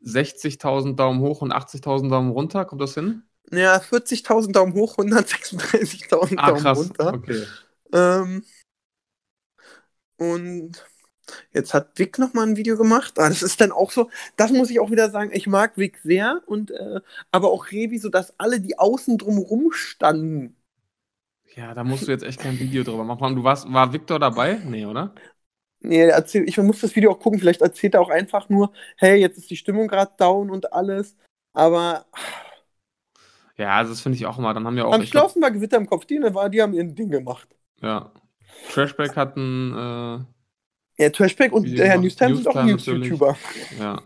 60.000 Daumen hoch und 80.000 Daumen runter. Kommt das hin? Ja, 40.000 Daumen hoch, 136.000 Ah, Daumen krass. runter. Okay. Ähm, und jetzt hat Vic nochmal ein Video gemacht. Ah, das ist dann auch so, das muss ich auch wieder sagen, ich mag Vic sehr, und, äh, aber auch Revi, so dass alle, die außen drumrum standen. Ja, da musst du jetzt echt kein Video drüber machen. Du warst, war Victor dabei? Nee, oder? Nee, der erzählt, ich muss das Video auch gucken, vielleicht erzählt er auch einfach nur, hey, jetzt ist die Stimmung gerade down und alles. Aber Ja, also das finde ich auch immer. Dann haben ja auch. am schlausten war Gewitter im Kopf, die, war, die haben ihr Ding gemacht. ja. Trashback hatten, äh, Ja, Trashback und Video der Herr. Newstime sind auch. News-YouTuber. ja.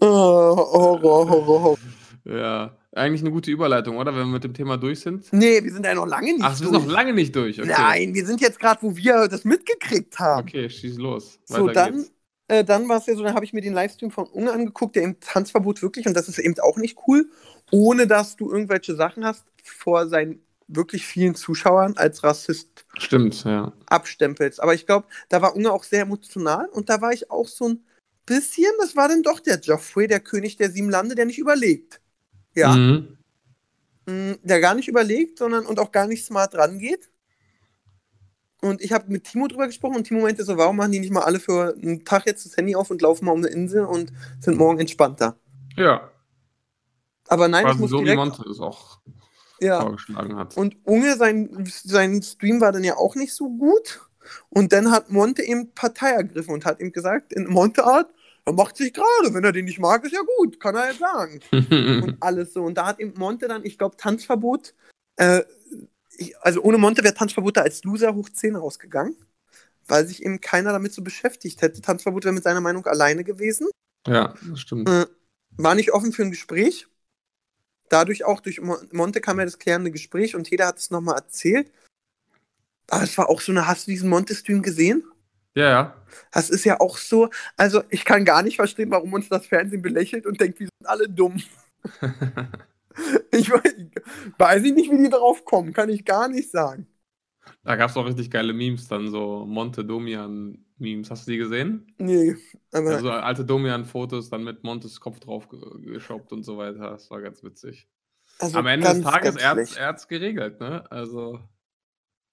Oh, Horror, Horror, Horror. ja. Eigentlich eine gute Überleitung, oder? Wenn wir mit dem Thema durch sind. Nee, wir sind ja noch lange nicht Ach, wir sind durch. noch lange nicht durch. Okay. Nein, wir sind jetzt gerade, wo wir das mitgekriegt haben. Okay, schieß los. so, Weiter dann, geht's. äh, dann war es ja so, dann habe ich mir den Livestream von Unge angeguckt, der im Tanzverbot wirklich, und das ist eben auch nicht cool, ohne dass du irgendwelche Sachen hast, vor seinen wirklich vielen Zuschauern als Rassist Stimmt, ja. abstempelst. Aber ich glaube, da war Unge auch sehr emotional und da war ich auch so ein bisschen, das war dann doch der Joffrey, der König der sieben Lande, der nicht überlegt. Ja, Mhm. mh, der gar nicht überlegt, sondern und auch gar nicht smart rangeht. Und ich habe mit Timo drüber gesprochen und Timo meinte so, warum machen die nicht mal alle für einen Tag jetzt das Handy auf und laufen mal um eine Insel und sind morgen entspannter. Ja, Aber nein, ich quasi muss so wie direkt, Monte es auch ja. vorgeschlagen hat. Und Unge, sein, sein Stream war dann ja auch nicht so gut. Und dann hat Monte eben Partei ergriffen und hat ihm gesagt, in Monte-Art, er macht sich gerade, wenn er den nicht mag, ist ja gut, kann er ja sagen. und alles so. Und da hat eben Monte dann, ich glaube, Tanzverbot, äh, ich, also ohne Monte wäre Tanzverbot da als Loser hoch 10 rausgegangen, weil sich eben keiner damit so beschäftigt hätte. Tanzverbot wäre mit seiner Meinung alleine gewesen, ja, das stimmt. äh, war nicht offen für ein Gespräch. Dadurch auch durch Mo- Monte kam ja das klärende Gespräch und jeder hat es nochmal erzählt. Aber es war auch so eine, hast du diesen Monte-Stream gesehen? Ja, ja. Das ist ja auch so, also ich kann gar nicht verstehen, warum uns das Fernsehen belächelt und denkt, wir sind alle dumm. Ich weiß, weiß ich nicht, wie die drauf kommen, kann ich gar nicht sagen. Da gab es auch richtig geile Memes dann, so Monte Domian-Memes. Hast du die gesehen? Nee, aber Also alte Domian-Fotos dann mit Montes Kopf drauf ge- geschoppt und so weiter. Das war ganz witzig. also Am Ende des ganz, Tages, er hat's- schlecht. er hat es geregelt, ne? Also,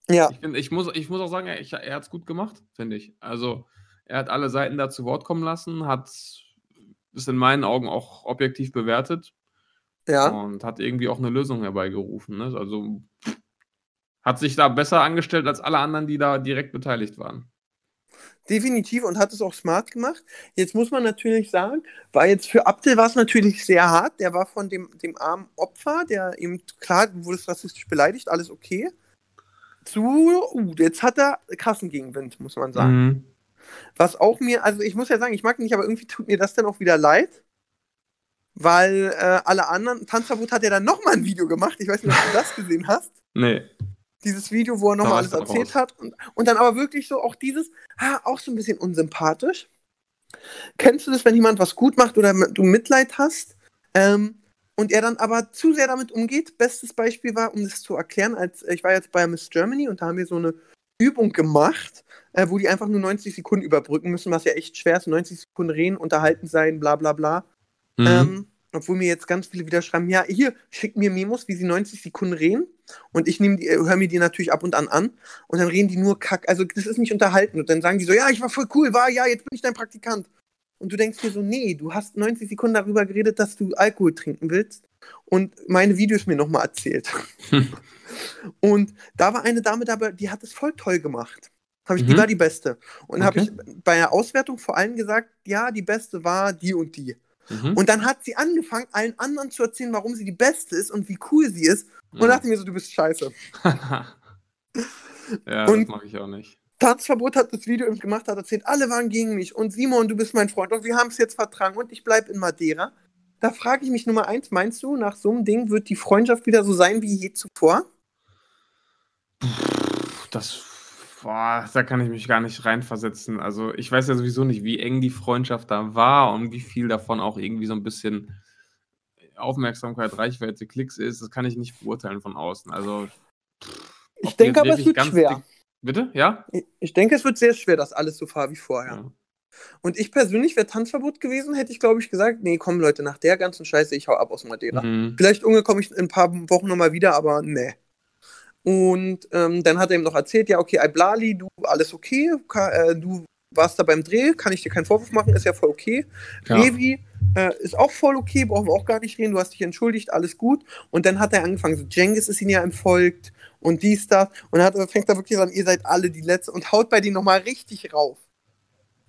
Ja, ich, find, ich, muss, ich muss auch sagen, er, er hat es gut gemacht, finde ich. Also, er hat alle Seiten da zu Wort kommen lassen, hat es in meinen Augen auch objektiv bewertet ja. und hat irgendwie auch eine Lösung herbeigerufen. Ne? Also, hat sich da besser angestellt als alle anderen, die da direkt beteiligt waren. Definitiv und hat es auch smart gemacht. Jetzt muss man natürlich sagen, war jetzt für Abdel war es natürlich sehr hart. Der war von dem, dem armen Opfer, der eben, klar, du wurdest rassistisch beleidigt, alles okay. Zu, uh, jetzt hat er krassen Gegenwind, muss man sagen. Mhm. Was auch mir, also ich muss ja sagen, ich mag ihn nicht, aber irgendwie tut mir das dann auch wieder leid. Weil äh, alle anderen, Tanzverbot hat ja dann nochmal ein Video gemacht. Ich weiß nicht, ob du das gesehen hast. Nee. Dieses Video, wo er nochmal alles erzählt raus. hat. Und, und dann aber wirklich so auch dieses, ah, auch so ein bisschen unsympathisch. Kennst du das, wenn jemand was gut macht oder du Mitleid hast? Ähm, und er dann aber zu sehr damit umgeht. Bestes Beispiel war, um das zu erklären, als ich war jetzt bei Miss Germany und da haben wir so eine Übung gemacht, äh, wo die einfach nur 90 Sekunden überbrücken müssen, was ja echt schwer ist. 90 Sekunden reden, unterhalten sein, bla bla bla. Mhm. Ähm, obwohl mir jetzt ganz viele wieder schreiben, ja, hier, schick mir Memos, wie sie 90 Sekunden reden. Und ich nehme die, äh, höre mir die natürlich ab und an an. Und dann reden die nur Kack. Also das ist nicht unterhalten. Und dann sagen die so, ja, ich war voll cool, war, ja, jetzt bin ich dein Praktikant. Und du denkst dir so, nee, du hast 90 Sekunden darüber geredet, dass du Alkohol trinken willst. Und meine Videos mir nochmal erzählt. und da war eine Dame dabei, die hat es voll toll gemacht. Hab ich, Die Mhm. war die Beste. Und habe Okay. ich bei der Auswertung vor allem gesagt, ja, die Beste war die und die. Mhm. Und dann hat sie angefangen, allen anderen zu erzählen, warum sie die Beste ist und wie cool sie ist. Und dachte mir so, du bist scheiße. ja, Und- das mache ich auch nicht. Tanzverbot hat das Video eben gemacht, hat erzählt, alle waren gegen mich. Und Simon, du bist mein Freund. Und wir haben es jetzt vertragen. Und ich bleibe in Madeira. Da frage ich mich Nummer eins, meinst du, nach so einem Ding wird die Freundschaft wieder so sein wie je zuvor? Das, boah, da kann ich mich gar nicht reinversetzen. Also ich weiß ja sowieso nicht, wie eng die Freundschaft da war und wie viel davon auch irgendwie so ein bisschen Aufmerksamkeit, Reichweite, Klicks ist. Das kann ich nicht beurteilen von außen. Also Ich denke aber, es wird schwer. dick- Bitte? Ja? Ich- denke, es wird sehr schwer, dass alles so war wie vorher. ja. Und ich persönlich wäre Tanzverbot gewesen, hätte ich, glaube ich, gesagt, nee, komm Leute, nach der ganzen Scheiße, ich hau ab aus Madeira. Mhm. Vielleicht Unge komme ich in ein paar Wochen nochmal wieder, aber nee. Und ähm, dann hat er ihm noch erzählt, ja, okay, Iblali, du, alles okay, ka, äh, du warst da beim Dreh, kann ich dir keinen Vorwurf machen, ist ja voll okay. Ja. Revi äh, ist auch voll okay, brauchen wir auch gar nicht reden, du hast dich entschuldigt, alles gut. Und dann hat er angefangen, so Jengis ist ihm ja entfolgt und dies, das. Und dann hat, fängt er wirklich an, ihr seid alle die Letzte und haut bei denen nochmal richtig rauf.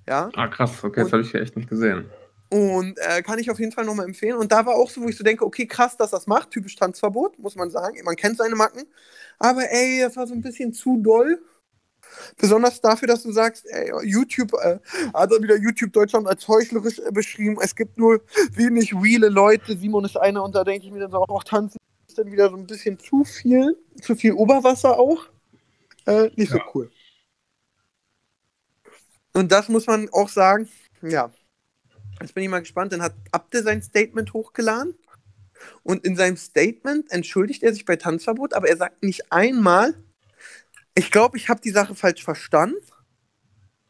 Ja. Ah, krass. Okay, das Und- habe ich echt nicht gesehen. Und äh, kann ich auf jeden Fall nochmal empfehlen. Und da war auch so, wo ich so denke, okay, krass, dass das macht. Typisch Tanzverbot, muss man sagen. Man kennt seine Macken. Aber ey, das war so ein bisschen zu doll. Besonders dafür, dass du sagst, ey, YouTube, äh, hat er wieder YouTube Deutschland als heuchlerisch äh, beschrieben. Es gibt nur wenig reale Leute. Simon ist einer und da denke ich mir dann so, auch tanzen ist dann wieder so ein bisschen zu viel, zu viel Oberwasser auch. Äh, nicht so Ja. cool. Und das muss man auch sagen, ja. Jetzt bin ich mal gespannt. Dann hat Abde sein Statement hochgeladen. Und in seinem Statement entschuldigt er sich bei Tanzverbot, aber er sagt nicht einmal, ich glaube, ich habe die Sache falsch verstanden.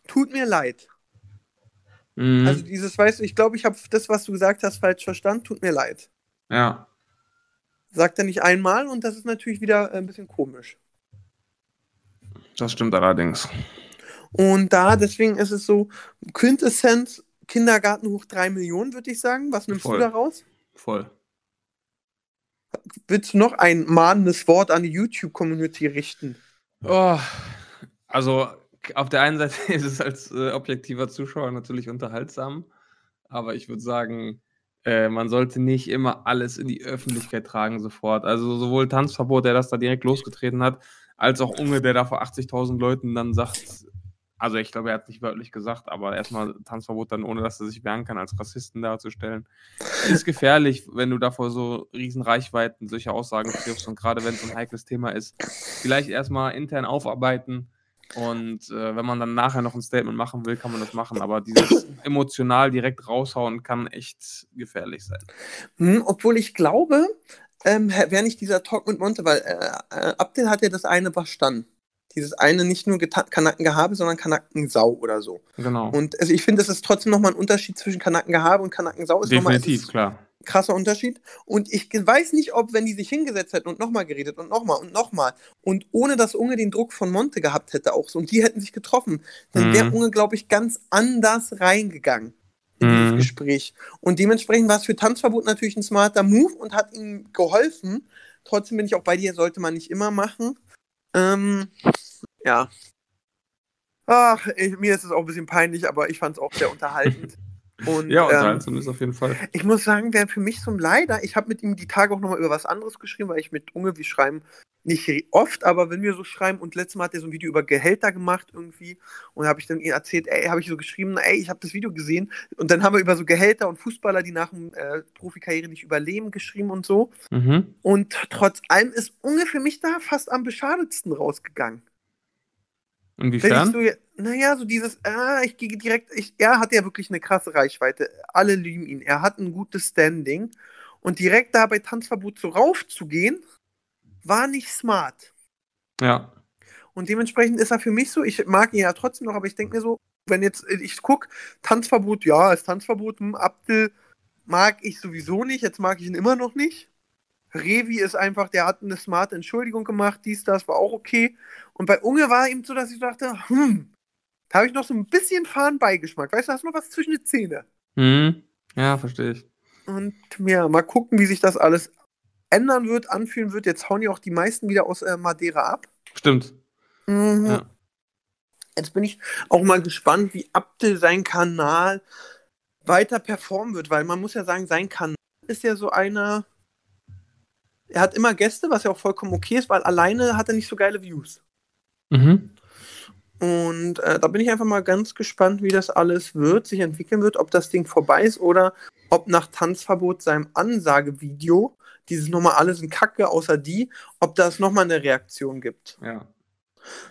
Tut mir leid. Mhm. Also dieses, weißt du, ich glaube, ich habe das, was du gesagt hast, falsch verstanden. Tut mir leid. ja. Sagt er nicht einmal und das ist natürlich wieder äh, ein bisschen komisch. Das stimmt allerdings. Und da, deswegen ist es so, Quintessenz, Kindergarten hoch 3 Millionen, würde ich sagen. Was nimmst Voll. du daraus? Voll. Willst du noch ein mahnendes Wort an die YouTube-Community richten? Oh, also auf der einen Seite ist es als äh, objektiver Zuschauer natürlich unterhaltsam, aber ich würde sagen, äh, man sollte nicht immer alles in die Öffentlichkeit tragen sofort. Also sowohl Tanzverbot, der das da direkt losgetreten hat, als auch Unge, der da vor 80.000 Leuten dann sagt, also ich glaube, er hat es nicht wörtlich gesagt, aber erstmal Tanzverbot dann, ohne dass er sich wehren kann, als Rassisten darzustellen, ist gefährlich, wenn du davor so riesen Reichweiten solche Aussagen triffst und gerade wenn es ein heikles Thema ist, vielleicht erstmal intern aufarbeiten und äh, wenn man dann nachher noch ein Statement machen will, kann man das machen, aber dieses emotional direkt raushauen kann echt gefährlich sein. Hm, obwohl ich glaube, ähm, wäre nicht dieser Talk mit Monte, weil äh, äh, Abdel hat ja das eine verstanden. Dieses eine nicht nur Kanackengehabe, sondern Kanackensau oder so. Genau. Und also ich finde, es ist trotzdem nochmal ein Unterschied zwischen Kanackengehabe und Kanackensau. Ist nochmal- es Definitiv, ist klar. Krasser Unterschied. Und ich weiß nicht, ob, wenn die sich hingesetzt hätten und nochmal geredet und nochmal und nochmal und ohne dass Unge den Druck von Monte gehabt hätte, auch so, und die hätten sich getroffen, dann wäre Mhm. Unge, glaube ich, ganz anders reingegangen in dieses Mhm. Gespräch. Und dementsprechend war es für Tanzverbot natürlich ein smarter Move und hat ihm geholfen. Trotzdem bin ich auch bei dir, sollte man nicht immer machen. Ähm, ja. Ach, ich, mir ist es auch ein bisschen peinlich, aber ich fand es auch sehr unterhaltend. Und, Ja, ähm, unterhaltsam ist auf jeden Fall. ich muss sagen, wäre für mich so ein Leider. Ich habe mit ihm die Tage auch nochmal über was anderes geschrieben, weil ich mit Unge, wir schreiben nicht oft, aber wenn wir so schreiben und letztes Mal hat er so ein Video über Gehälter gemacht irgendwie und habe ich dann ihm erzählt, ey, habe ich so geschrieben, ey, ich habe das Video gesehen und dann haben wir über so Gehälter und Fußballer, die nach dem äh, Profikarriere nicht überleben, geschrieben und so Mhm. und trotz allem ist Unge für mich da fast am beschadetsten rausgegangen. Inwiefern? so, naja, so dieses, ah, ich gehe direkt, ich, er hat ja wirklich eine krasse Reichweite. Alle lieben ihn. Er hat ein gutes Standing. Und direkt da bei Tanzverbot so raufzugehen, war nicht smart. Ja. Und dementsprechend ist er für mich so, ich mag ihn ja trotzdem noch, aber ich denke mir so, wenn jetzt, ich gucke, Tanzverbot, ja, ist Tanzverbot, hm, Abdel mag ich sowieso nicht, jetzt mag ich ihn immer noch nicht. Revi ist einfach, der hat eine smarte Entschuldigung gemacht, dies, das war auch okay. Und bei Unge war eben so, dass ich dachte, hm, da habe ich noch so ein bisschen Fahnenbeigeschmack. Weißt du, hast noch was zwischen die Zähne. Mhm. Ja, verstehe ich. Und ja, mal gucken, wie sich das alles ändern wird, anfühlen wird. Jetzt hauen ja auch die meisten wieder aus äh, Madeira ab. Stimmt. Mhm. Ja. Jetzt bin ich auch mal gespannt, wie Abdel sein Kanal weiter performen wird, weil man muss ja sagen, sein Kanal ist ja so einer. Er hat immer Gäste, was ja auch vollkommen okay ist, weil alleine hat er nicht so geile Views. Mhm. Und äh, da bin ich einfach mal ganz gespannt, wie das alles wird, sich entwickeln wird, ob das Ding vorbei ist oder ob nach Tanzverbot seinem Ansagevideo, dieses nochmal alle sind Kacke außer die, ob das nochmal eine Reaktion gibt. Ja.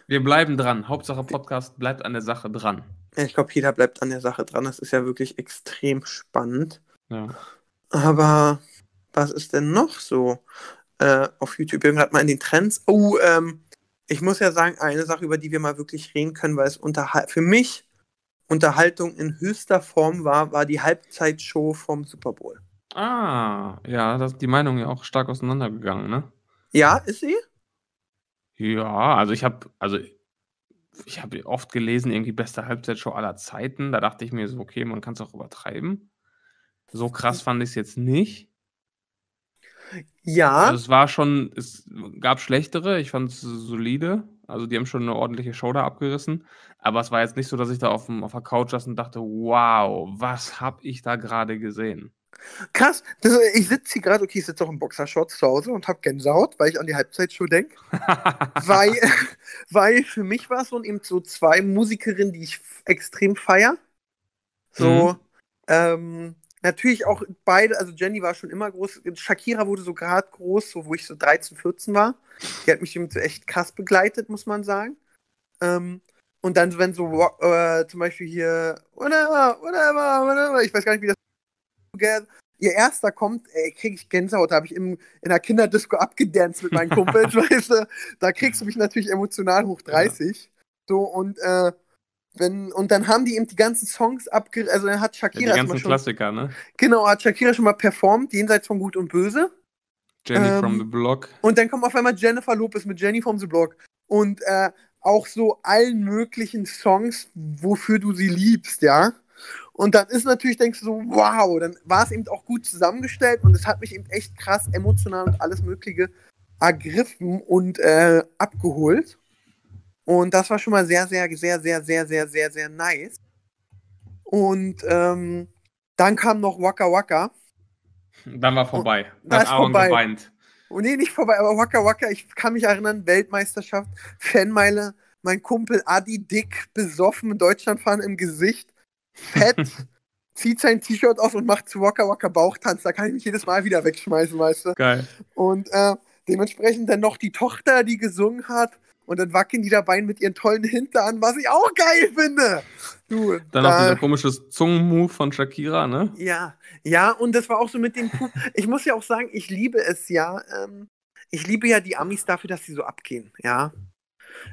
Wir bleiben dran. Hauptsache Podcast bleibt an der Sache dran. Ja, Ich glaube, jeder bleibt an der Sache dran. Das ist ja wirklich extrem spannend. Ja. Aber was ist denn noch so äh, auf YouTube? Wir haben gerade mal in den Trends. Oh, ähm, ich muss ja sagen, eine Sache, über die wir mal wirklich reden können, weil es unterhal- für mich Unterhaltung in höchster Form war, war die Halbzeitshow vom Super Bowl. Ah, ja, da ist die Meinung ja auch stark auseinandergegangen, ne? Ja, ist sie? Ja, also ich habe, also ich habe oft gelesen, irgendwie beste Halbzeitshow aller Zeiten. Da dachte ich mir so, okay, man kann es auch übertreiben. So krass fand ich es jetzt nicht. Ja. Also es war schon, es gab schlechtere, ich fand es solide. Also die haben schon eine ordentliche Show da abgerissen. Aber es war jetzt nicht so, dass ich da auf, dem, auf der Couch saß und dachte, wow, was habe ich da gerade gesehen? Krass. Das, ich sitze hier gerade, okay, ich sitze auch im Boxershorts zu Hause und habe Gänsehaut, weil ich an die Halbzeitshow denke. weil, weil für mich war es so eben so zwei Musikerinnen, die ich extrem feier. So, Mhm. ähm, natürlich auch beide, also Jenny war schon immer groß, Shakira wurde so gerade groß, so wo ich so 13, 14 war. Die hat mich eben so echt krass begleitet, muss man sagen. Ähm, und dann, wenn so, äh, zum Beispiel hier, whatever, whatever, whatever, ich weiß gar nicht, wie das. Ihr erster kommt, ey, krieg ich Gänsehaut, da habe ich im, in der Kinderdisco abgedanced mit meinen Kumpels, weißt du, da kriegst du mich natürlich emotional hoch 30. So, und, äh, wenn, und dann haben die eben die ganzen Songs abge... Also dann hat Ja, Shakira die erstmal ganzen schon... Klassiker, ne? Genau, hat Shakira schon mal performt, jenseits von Gut und Böse. Jenny Ähm, from the Block. Und dann kommt auf einmal Jennifer Lopez mit Jenny from the Block. Und äh, auch so allen möglichen Songs, wofür du sie liebst, ja. Und dann ist natürlich, denkst du so, wow, dann war es eben auch gut zusammengestellt und es hat mich eben echt krass emotional und alles Mögliche ergriffen und äh, abgeholt. Und das war schon mal sehr, sehr, sehr, sehr, sehr, sehr, sehr, sehr nice. Und ähm, dann kam noch Waka Waka. Dann war vorbei. Und Dann da hat Aaron vorbei. geweint. Oh, nee, nicht vorbei, aber Waka Waka, ich kann mich erinnern, Weltmeisterschaft, Fanmeile, mein Kumpel Adi dick, besoffen, Deutschland fahren im Gesicht, fett, zieht sein T-Shirt aus und macht zu Waka Waka Bauchtanz. Da kann ich mich jedes Mal wieder wegschmeißen, weißt du. Geil. Und äh, dementsprechend dann noch die Tochter, die gesungen hat. Und dann wackeln die dabei mit ihren tollen Hintern, was ich auch geil finde. Du, Dann noch da- dieser komische Zungenmove von Shakira, ne? ja, ja, und das war auch so mit dem. Pu- Ich muss ja auch sagen, ich liebe es ja. Ähm, ich liebe ja die Amis dafür, dass sie so abgehen, ja.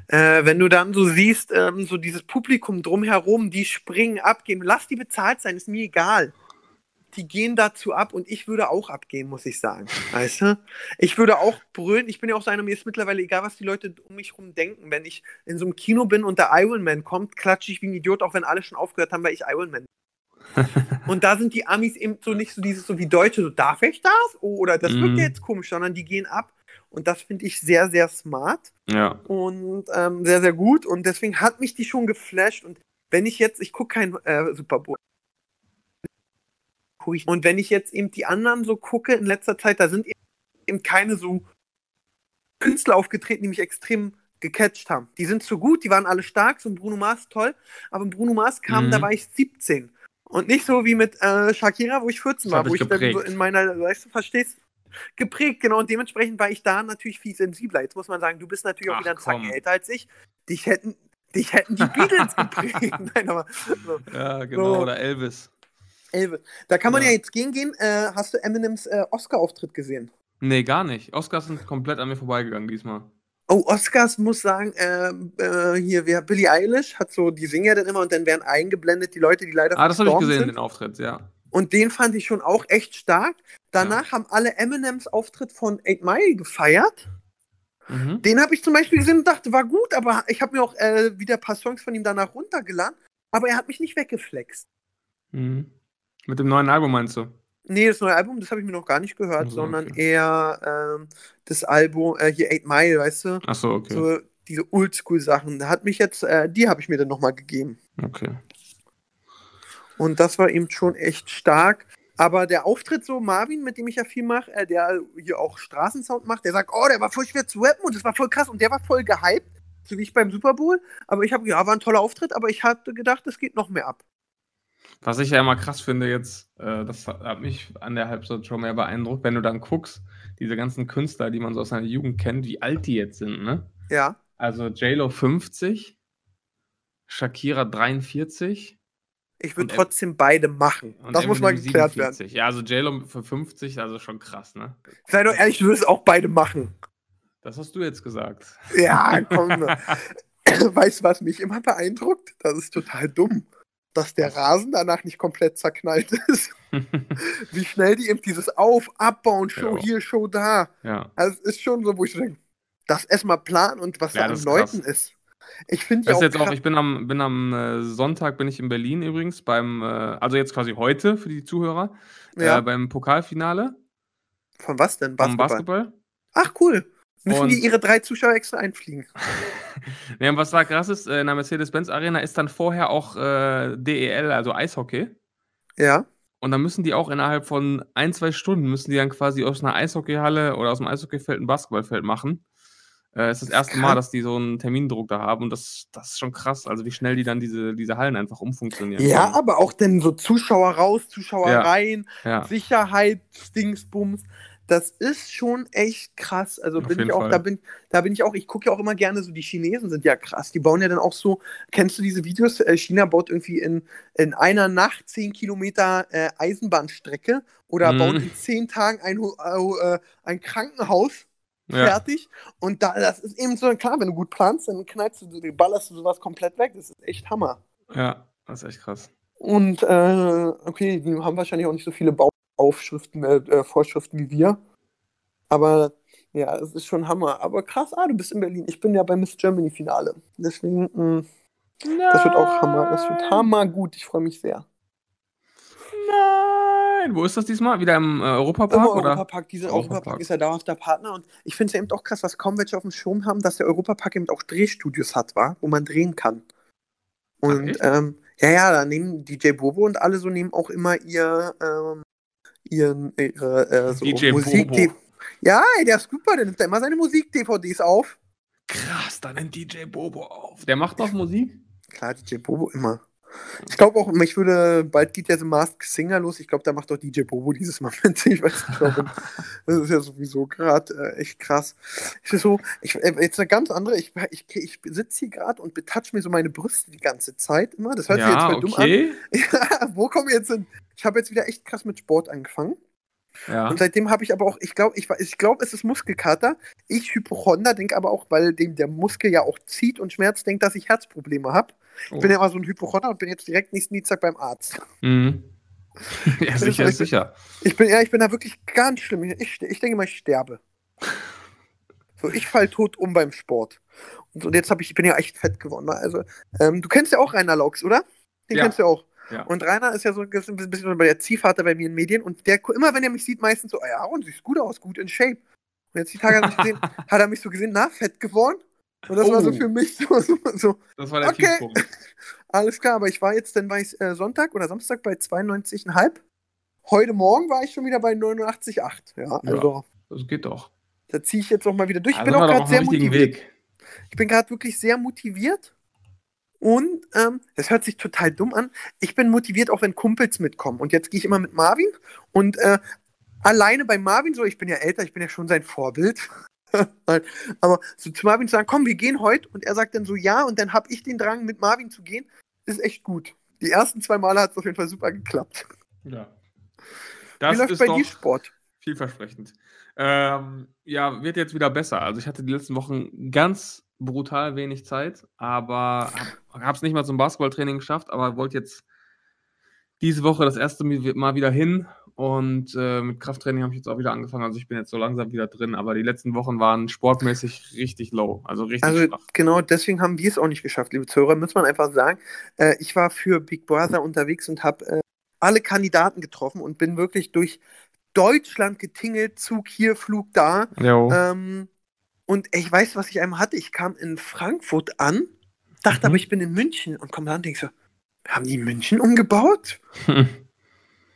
Äh, wenn du dann so siehst, ähm, so dieses Publikum drumherum, die springen, abgehen, lass die bezahlt sein, ist mir egal. Die gehen dazu ab und ich würde auch abgehen, muss ich sagen. Weißt du? Ich würde auch brüllen. Ich bin ja auch so einer, mir ist mittlerweile egal, was die Leute um mich herum denken. Wenn ich in so einem Kino bin und der Iron Man kommt, klatsche ich wie ein Idiot, auch wenn alle schon aufgehört haben, weil ich Iron Man und da sind die Amis eben so nicht so dieses so wie Deutsche, so darf ich das? Oder das wirkt Mhm. ja jetzt komisch, sondern die gehen ab. Und das finde ich sehr, sehr smart Ja. und ähm, sehr, sehr gut. Und deswegen hat mich die schon geflasht. Und wenn ich jetzt, ich gucke kein äh, Super Bowl. Ich- Und wenn ich jetzt eben die anderen so gucke in letzter Zeit, da sind eben keine so Künstler aufgetreten, die mich extrem gecatcht haben. Die sind so gut, die waren alle stark, so ein Bruno Mars toll, aber ein Bruno Mars kam, Mhm. da war ich 17. Und nicht so wie mit äh, Shakira, wo ich 14 Das war, wo ich dann so geprägt. in meiner, weißt du, verstehst? Geprägt, genau. Und dementsprechend war ich da natürlich viel sensibler. Jetzt muss man sagen, du bist natürlich auch Ach, wieder ein Zack komm. älter als ich. Dich hätten, dich hätten die Beatles geprägt. Nein, aber so. Ja, genau. So. Oder Elvis. Elbe. Da kann man ja, Ja. jetzt gehen gehen. Äh, hast du Eminems äh, Oscar-Auftritt gesehen? Nee, gar nicht. Oscars sind komplett an mir vorbeigegangen diesmal. Oh, Oscars muss sagen, ähm, äh, hier, wer Billie Eilish hat so, die singen ja dann immer und dann werden eingeblendet die Leute, die leider Ah, das habe ich gesehen, sind. den Auftritt, ja. Und den fand ich schon auch echt stark. Danach haben alle Eminems Auftritt von 8 Mile gefeiert. Mhm. Den habe ich zum Beispiel gesehen und dachte, war gut, aber ich habe mir auch äh, wieder ein paar Songs von ihm danach runtergeladen. Aber er hat mich nicht weggeflext. Mhm. Mit dem neuen Album meinst du? Nee, das neue Album, das habe ich mir noch gar nicht gehört, Ach so, sondern okay. eher ähm, das Album, äh, hier 8 Mile, weißt du? Ach so, okay. So diese Oldschool-Sachen. Da hat mich jetzt, äh, die habe ich mir dann nochmal gegeben. Okay. Und das war eben schon echt stark. Aber der Auftritt so, Marvin, mit dem ich ja viel mache, äh, der hier auch Straßensound macht, der sagt, oh, der war voll schwer zu rappen und das war voll krass und der war voll gehypt, so wie ich beim Super Bowl. Aber ich habe, ja, war ein toller Auftritt, aber ich hatte gedacht, es geht noch mehr ab. Was ich ja immer krass finde jetzt, äh, das hat mich an der Halbzeit schon mehr beeindruckt, wenn du dann guckst, diese ganzen Künstler, die man so aus seiner Jugend kennt, wie alt die jetzt sind, ne? Ja. Also JLo 50, Shakira 43 Ich würde trotzdem beide machen. und Das muss mal Eminem geklärt werden. 47. Ja, also JLo für 50, also schon krass, ne? Sei doch ehrlich, du würdest auch beide machen. Das hast du jetzt gesagt. Ja, komm. weißt du, was mich immer beeindruckt? Das ist total dumm. Dass der Rasen danach nicht komplett zerknallt ist. Wie schnell die eben dieses Auf, Abbauen, Show Ja. hier, Show da. ja. Also es ist schon so, wo ich denke, das erstmal planen und was Ja, da an Leuten krass. ist. Ich finde ja auch, jetzt auch, ich bin am, bin am äh, Sonntag bin ich in Berlin übrigens beim, äh, also jetzt quasi heute für die Zuhörer, ja, äh, beim Pokalfinale von was denn? vom Basketball. Basketball. Ach cool. Müssen die Und- ihre drei Zuschauer extra einfliegen? Ja, und was da krass ist, äh, in der Mercedes-Benz Arena ist dann vorher auch äh, DEL, also Eishockey. Ja. Und dann müssen die auch innerhalb von ein, zwei Stunden müssen die dann quasi aus einer Eishockeyhalle oder aus dem Eishockeyfeld ein Basketballfeld machen. Äh, es ist das erste krass. Mal, dass die so einen Termindruck da haben und das, das ist schon krass, also wie schnell die dann diese, diese Hallen einfach umfunktionieren. Ja, können. aber auch denn so Zuschauer raus, Zuschauer Ja. rein, ja. Sicherheit, Dingsbums. Das ist schon echt krass. Also Auf bin ich auch, Fall. da bin, da bin ich auch, ich gucke ja auch immer gerne so, die Chinesen sind ja krass. Die bauen ja dann auch so, kennst du diese Videos? Äh, China baut irgendwie in, in einer Nacht 10 Kilometer äh, Eisenbahnstrecke oder Mhm. bauen in 10 Tagen ein, Ho- äh, ein Krankenhaus Ja. fertig. Und da, das ist eben so, klar, wenn du gut planst, dann knallst du, du ballerst du sowas komplett weg. Das ist echt Hammer. ja, das ist echt krass. Und äh, okay, die haben wahrscheinlich auch nicht so viele Bauaufschriften, äh, äh, Vorschriften wie wir. Aber Ja, das ist schon Hammer. Aber krass, ah, du bist in Berlin. Ich bin ja beim Miss Germany Finale. Deswegen, mh, das wird auch Hammer. Das wird Hammer gut. Ich freue mich sehr. Nein. Wo ist das diesmal? Wieder im äh, Europapark? Immer oder? Europapark, dieser Europapark. Europapark ist ja dauerhafter Partner und ich finde es ja eben auch krass, was kaum welche auf dem Schirm haben, dass der Europapark eben auch Drehstudios hat, war, wo man drehen kann. Und echt? ähm, ja, ja, da nehmen DJ Bobo und alle so nehmen auch immer ihr ähm, ihren ihre äh, so DJ Musik Bobo. Ja, ey, der ist super, der nimmt da immer seine Musik-DVDs auf. Krass, dann nimmt DJ Bobo auf. Der macht noch Musik? Klar, DJ Bobo immer. Ich glaube auch, ich würde, bald geht ja so Mask Singer los. Ich glaube, da macht doch DJ Bobo dieses Mal mit. Ich weiß nicht warum. Das ist ja sowieso gerade äh, echt krass. Ist so, ich, äh, jetzt eine ganz andere. Ich, ich, ich sitze hier gerade und betatsch mir so meine Brüste die ganze Zeit immer. Das hört sich jetzt Ja, voll dumm okay. an. Ja, wo kommen wir jetzt hin? Ich habe jetzt wieder echt krass mit Sport angefangen. Ja. Und seitdem habe ich aber auch, ich glaube, ich, ich glaub, es ist Muskelkater. Ich Hypochonder, denke aber auch, weil dem der Muskel ja auch zieht und schmerzt, denke, dass ich Herzprobleme habe. Oh. Ich bin ja immer so ein Hypochonder und bin jetzt direkt nächsten Dienstag beim Arzt. Mhm. ja, sicher, ist- sicher. Ich bin, ja, ich bin da wirklich ganz schlimm. Ich, ich denke mal, ich sterbe. So, ich fall tot um beim Sport. Und, und jetzt habe ich, ich bin ja echt fett geworden. Also, ähm, du kennst ja auch Rainer Laux, oder? Den Ja. kennst du ja auch. Ja. Und Rainer ist ja so ein bisschen der Ziehvater bei mir in Medien und der immer wenn er mich sieht, meistens so, "Ah ja, und siehst gut aus, gut in Shape. Und jetzt die Tage hat er mich gesehen, hat er mich so gesehen, na, fett geworden. Und das war so Oh. für mich so, so, so Das war der Okay. Alles klar, aber ich war jetzt, dann war ich äh, Sonntag oder Samstag bei 92,5. Heute Morgen war ich schon wieder bei 89,8. Ja, Ja. also Das geht doch. da ziehe ich jetzt noch mal wieder durch. Ich Also bin auch gerade sehr motiviert. Weg. Ich bin gerade wirklich sehr motiviert. Und ähm, das hört sich total dumm an. Ich bin motiviert, auch wenn Kumpels mitkommen. Und jetzt gehe ich immer mit Marvin. Und äh, alleine bei Marvin, so, ich bin ja älter, ich bin ja schon sein Vorbild. Aber so zu Marvin zu sagen, komm, wir gehen heute. Und er sagt dann so, ja. Und dann habe ich den Drang, mit Marvin zu gehen. ist echt gut. Die ersten zwei Male hat es auf jeden Fall super geklappt. Ja. Wie Das läuft ist bei dir Sport? vielversprechend. Ähm, ja, wird jetzt wieder besser. Also ich hatte die letzten Wochen ganz brutal wenig Zeit, aber habe es nicht mal zum Basketballtraining geschafft, aber wollte jetzt diese Woche das erste Mal wieder hin und äh, mit Krafttraining habe ich jetzt auch wieder angefangen. Also ich bin jetzt so langsam wieder drin, aber die letzten Wochen waren sportmäßig richtig low, also richtig Also schwach. genau deswegen haben wir es auch nicht geschafft, liebe Zuhörer, muss man einfach sagen. Äh, ich war für Big Brother unterwegs und habe äh, alle Kandidaten getroffen und bin wirklich durch Deutschland getingelt, Zug hier, Flug da. Jo. Ähm, und ich weiß, was ich einmal hatte. Ich kam in Frankfurt an, dachte Mhm. aber, ich bin in München und komme da und denke so, haben die München umgebaut?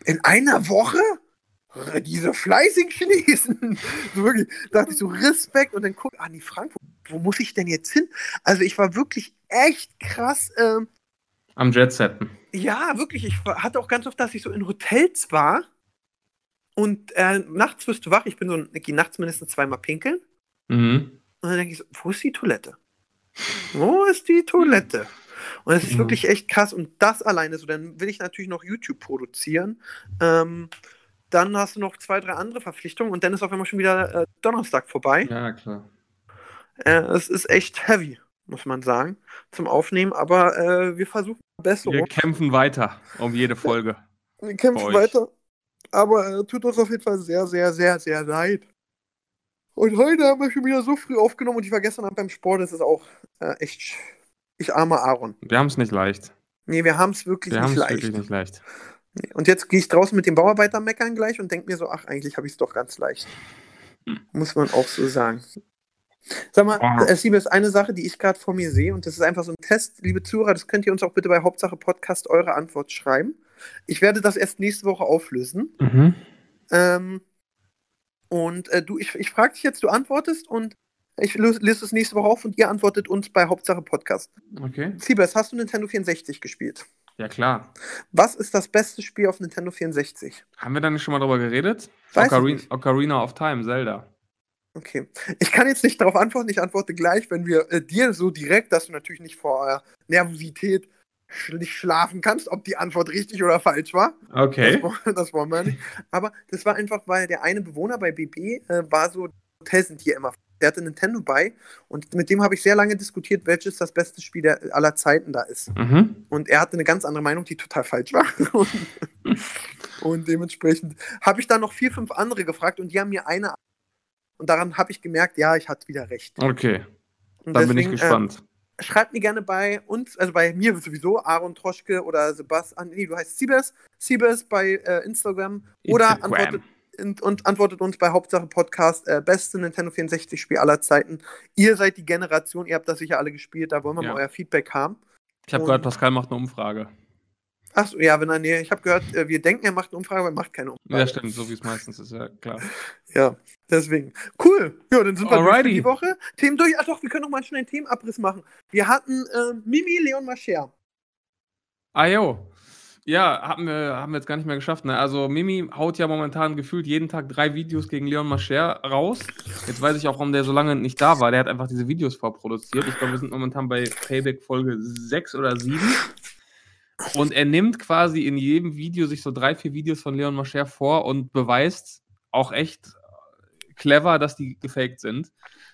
In einer Woche? Diese fleißigen Chinesen. So wirklich, dachte ich so, Respekt. Und dann guck, ah, nee, Frankfurt, wo muss ich denn jetzt hin? Also ich war wirklich echt krass. Ähm, Am Jetsetten. ja, wirklich. Ich hatte auch ganz oft, dass ich so in Hotels war. Und äh, nachts wirst du wach. Ich bin so, ich gehe nachts mindestens zweimal pinkeln. Mhm. Und dann denke ich so, wo ist die Toilette? Wo ist die Toilette? Und es ist Mhm. wirklich echt krass. Und das alleine so, dann will ich natürlich noch YouTube produzieren. Ähm, dann hast du noch zwei, drei andere Verpflichtungen und dann ist auf einmal schon wieder äh, Donnerstag vorbei. Ja, klar. Äh, es ist echt heavy, muss man sagen, zum Aufnehmen. Aber äh, wir versuchen Besserung. Wir kämpfen weiter um jede Folge. Wir kämpfen weiter. Aber äh, tut uns auf jeden Fall sehr, sehr, sehr, sehr leid. Und heute haben wir schon wieder so früh aufgenommen und ich war gestern Abend beim Sport. Das ist auch äh, echt. Ich arme Aaron. Wir haben es nicht leicht. Nee, wir haben es wirklich Wir haben nicht es leicht. wirklich nicht leicht. Nee. Und jetzt gehe ich draußen mit dem Bauarbeiter meckern gleich und denke mir so, ach, eigentlich habe ich es doch ganz leicht. Hm. Muss man auch so sagen. Sag mal, es liebe ist eine Sache, die ich gerade vor mir sehe und das ist einfach so ein Test. Liebe Zuhörer, das könnt ihr uns auch bitte bei Hauptsache Podcast eure Antwort schreiben. Ich werde das erst nächste Woche auflösen. Mhm. Ähm, und äh, du, ich, ich frage dich jetzt, du antwortest und ich löse löse es nächste Woche auf und ihr antwortet uns bei Hauptsache Podcast. Okay. Siebes, hast du Nintendo 64 gespielt? Ja, klar. Was ist das beste Spiel auf Nintendo 64? Haben wir da nicht schon mal drüber geredet? Weiß ich Ocarina, nicht. Ocarina of Time, Zelda. Okay. Ich kann jetzt nicht darauf antworten, ich antworte gleich, wenn wir äh, dir so direkt, dass du natürlich nicht vor äh, Nervosität nicht schlafen kannst, ob die Antwort richtig oder falsch war. Okay. Das, das wollen wir nicht. Aber das war einfach, weil der eine Bewohner bei BB äh, war so, Hotels sind hier immer. Der hatte Nintendo bei und mit dem habe ich sehr lange diskutiert, welches das beste Spiel der, aller Zeiten da ist. Mhm. Und er hatte eine ganz andere Meinung, die total falsch war. Und, und dementsprechend habe ich dann noch vier, fünf andere gefragt und die haben mir eine. Und daran habe ich gemerkt, ja, ich hatte wieder recht. Okay, Und dann bin ich deswegen, gespannt. Schreibt mir gerne bei uns, also bei mir sowieso, Aaron Troschke oder Sebastian, nee, du heißt Siebes, Siebes bei äh, Instagram oder Instagram. antwortet, und, und antwortet uns bei Hauptsache Podcast, äh, beste Nintendo 64-Spiel aller Zeiten. Ihr seid die Generation, ihr habt das sicher alle gespielt, da wollen wir Ja. mal euer Feedback haben. Ich habe gehört, Pascal macht eine Umfrage. Achso, ja, wenn er, nee, ich habe gehört, äh, wir denken, er macht eine Umfrage, aber er macht keine Umfrage. Ja, stimmt, so wie es meistens ist, ja klar. Ja, deswegen. Cool. Ja, dann sind wir durch Alrighty. die Woche. Themen durch. Ach doch, wir können noch mal schnell einen Themenabriss machen. Wir hatten äh, Mimi Leon Mascher. Ah jo. Ja, haben wir, haben wir jetzt gar nicht mehr geschafft. Ne? Also Mimi haut ja momentan gefühlt jeden Tag drei Videos gegen Leon Mascher raus. Jetzt weiß ich auch, warum der so lange nicht da war. Der hat einfach diese Videos vorproduziert. Ich glaube, wir sind momentan bei Payback Folge 6 oder 7. Und er nimmt quasi in jedem Video sich so drei, vier Videos von Leon Mascher vor und beweist auch echt clever, dass die gefaked sind.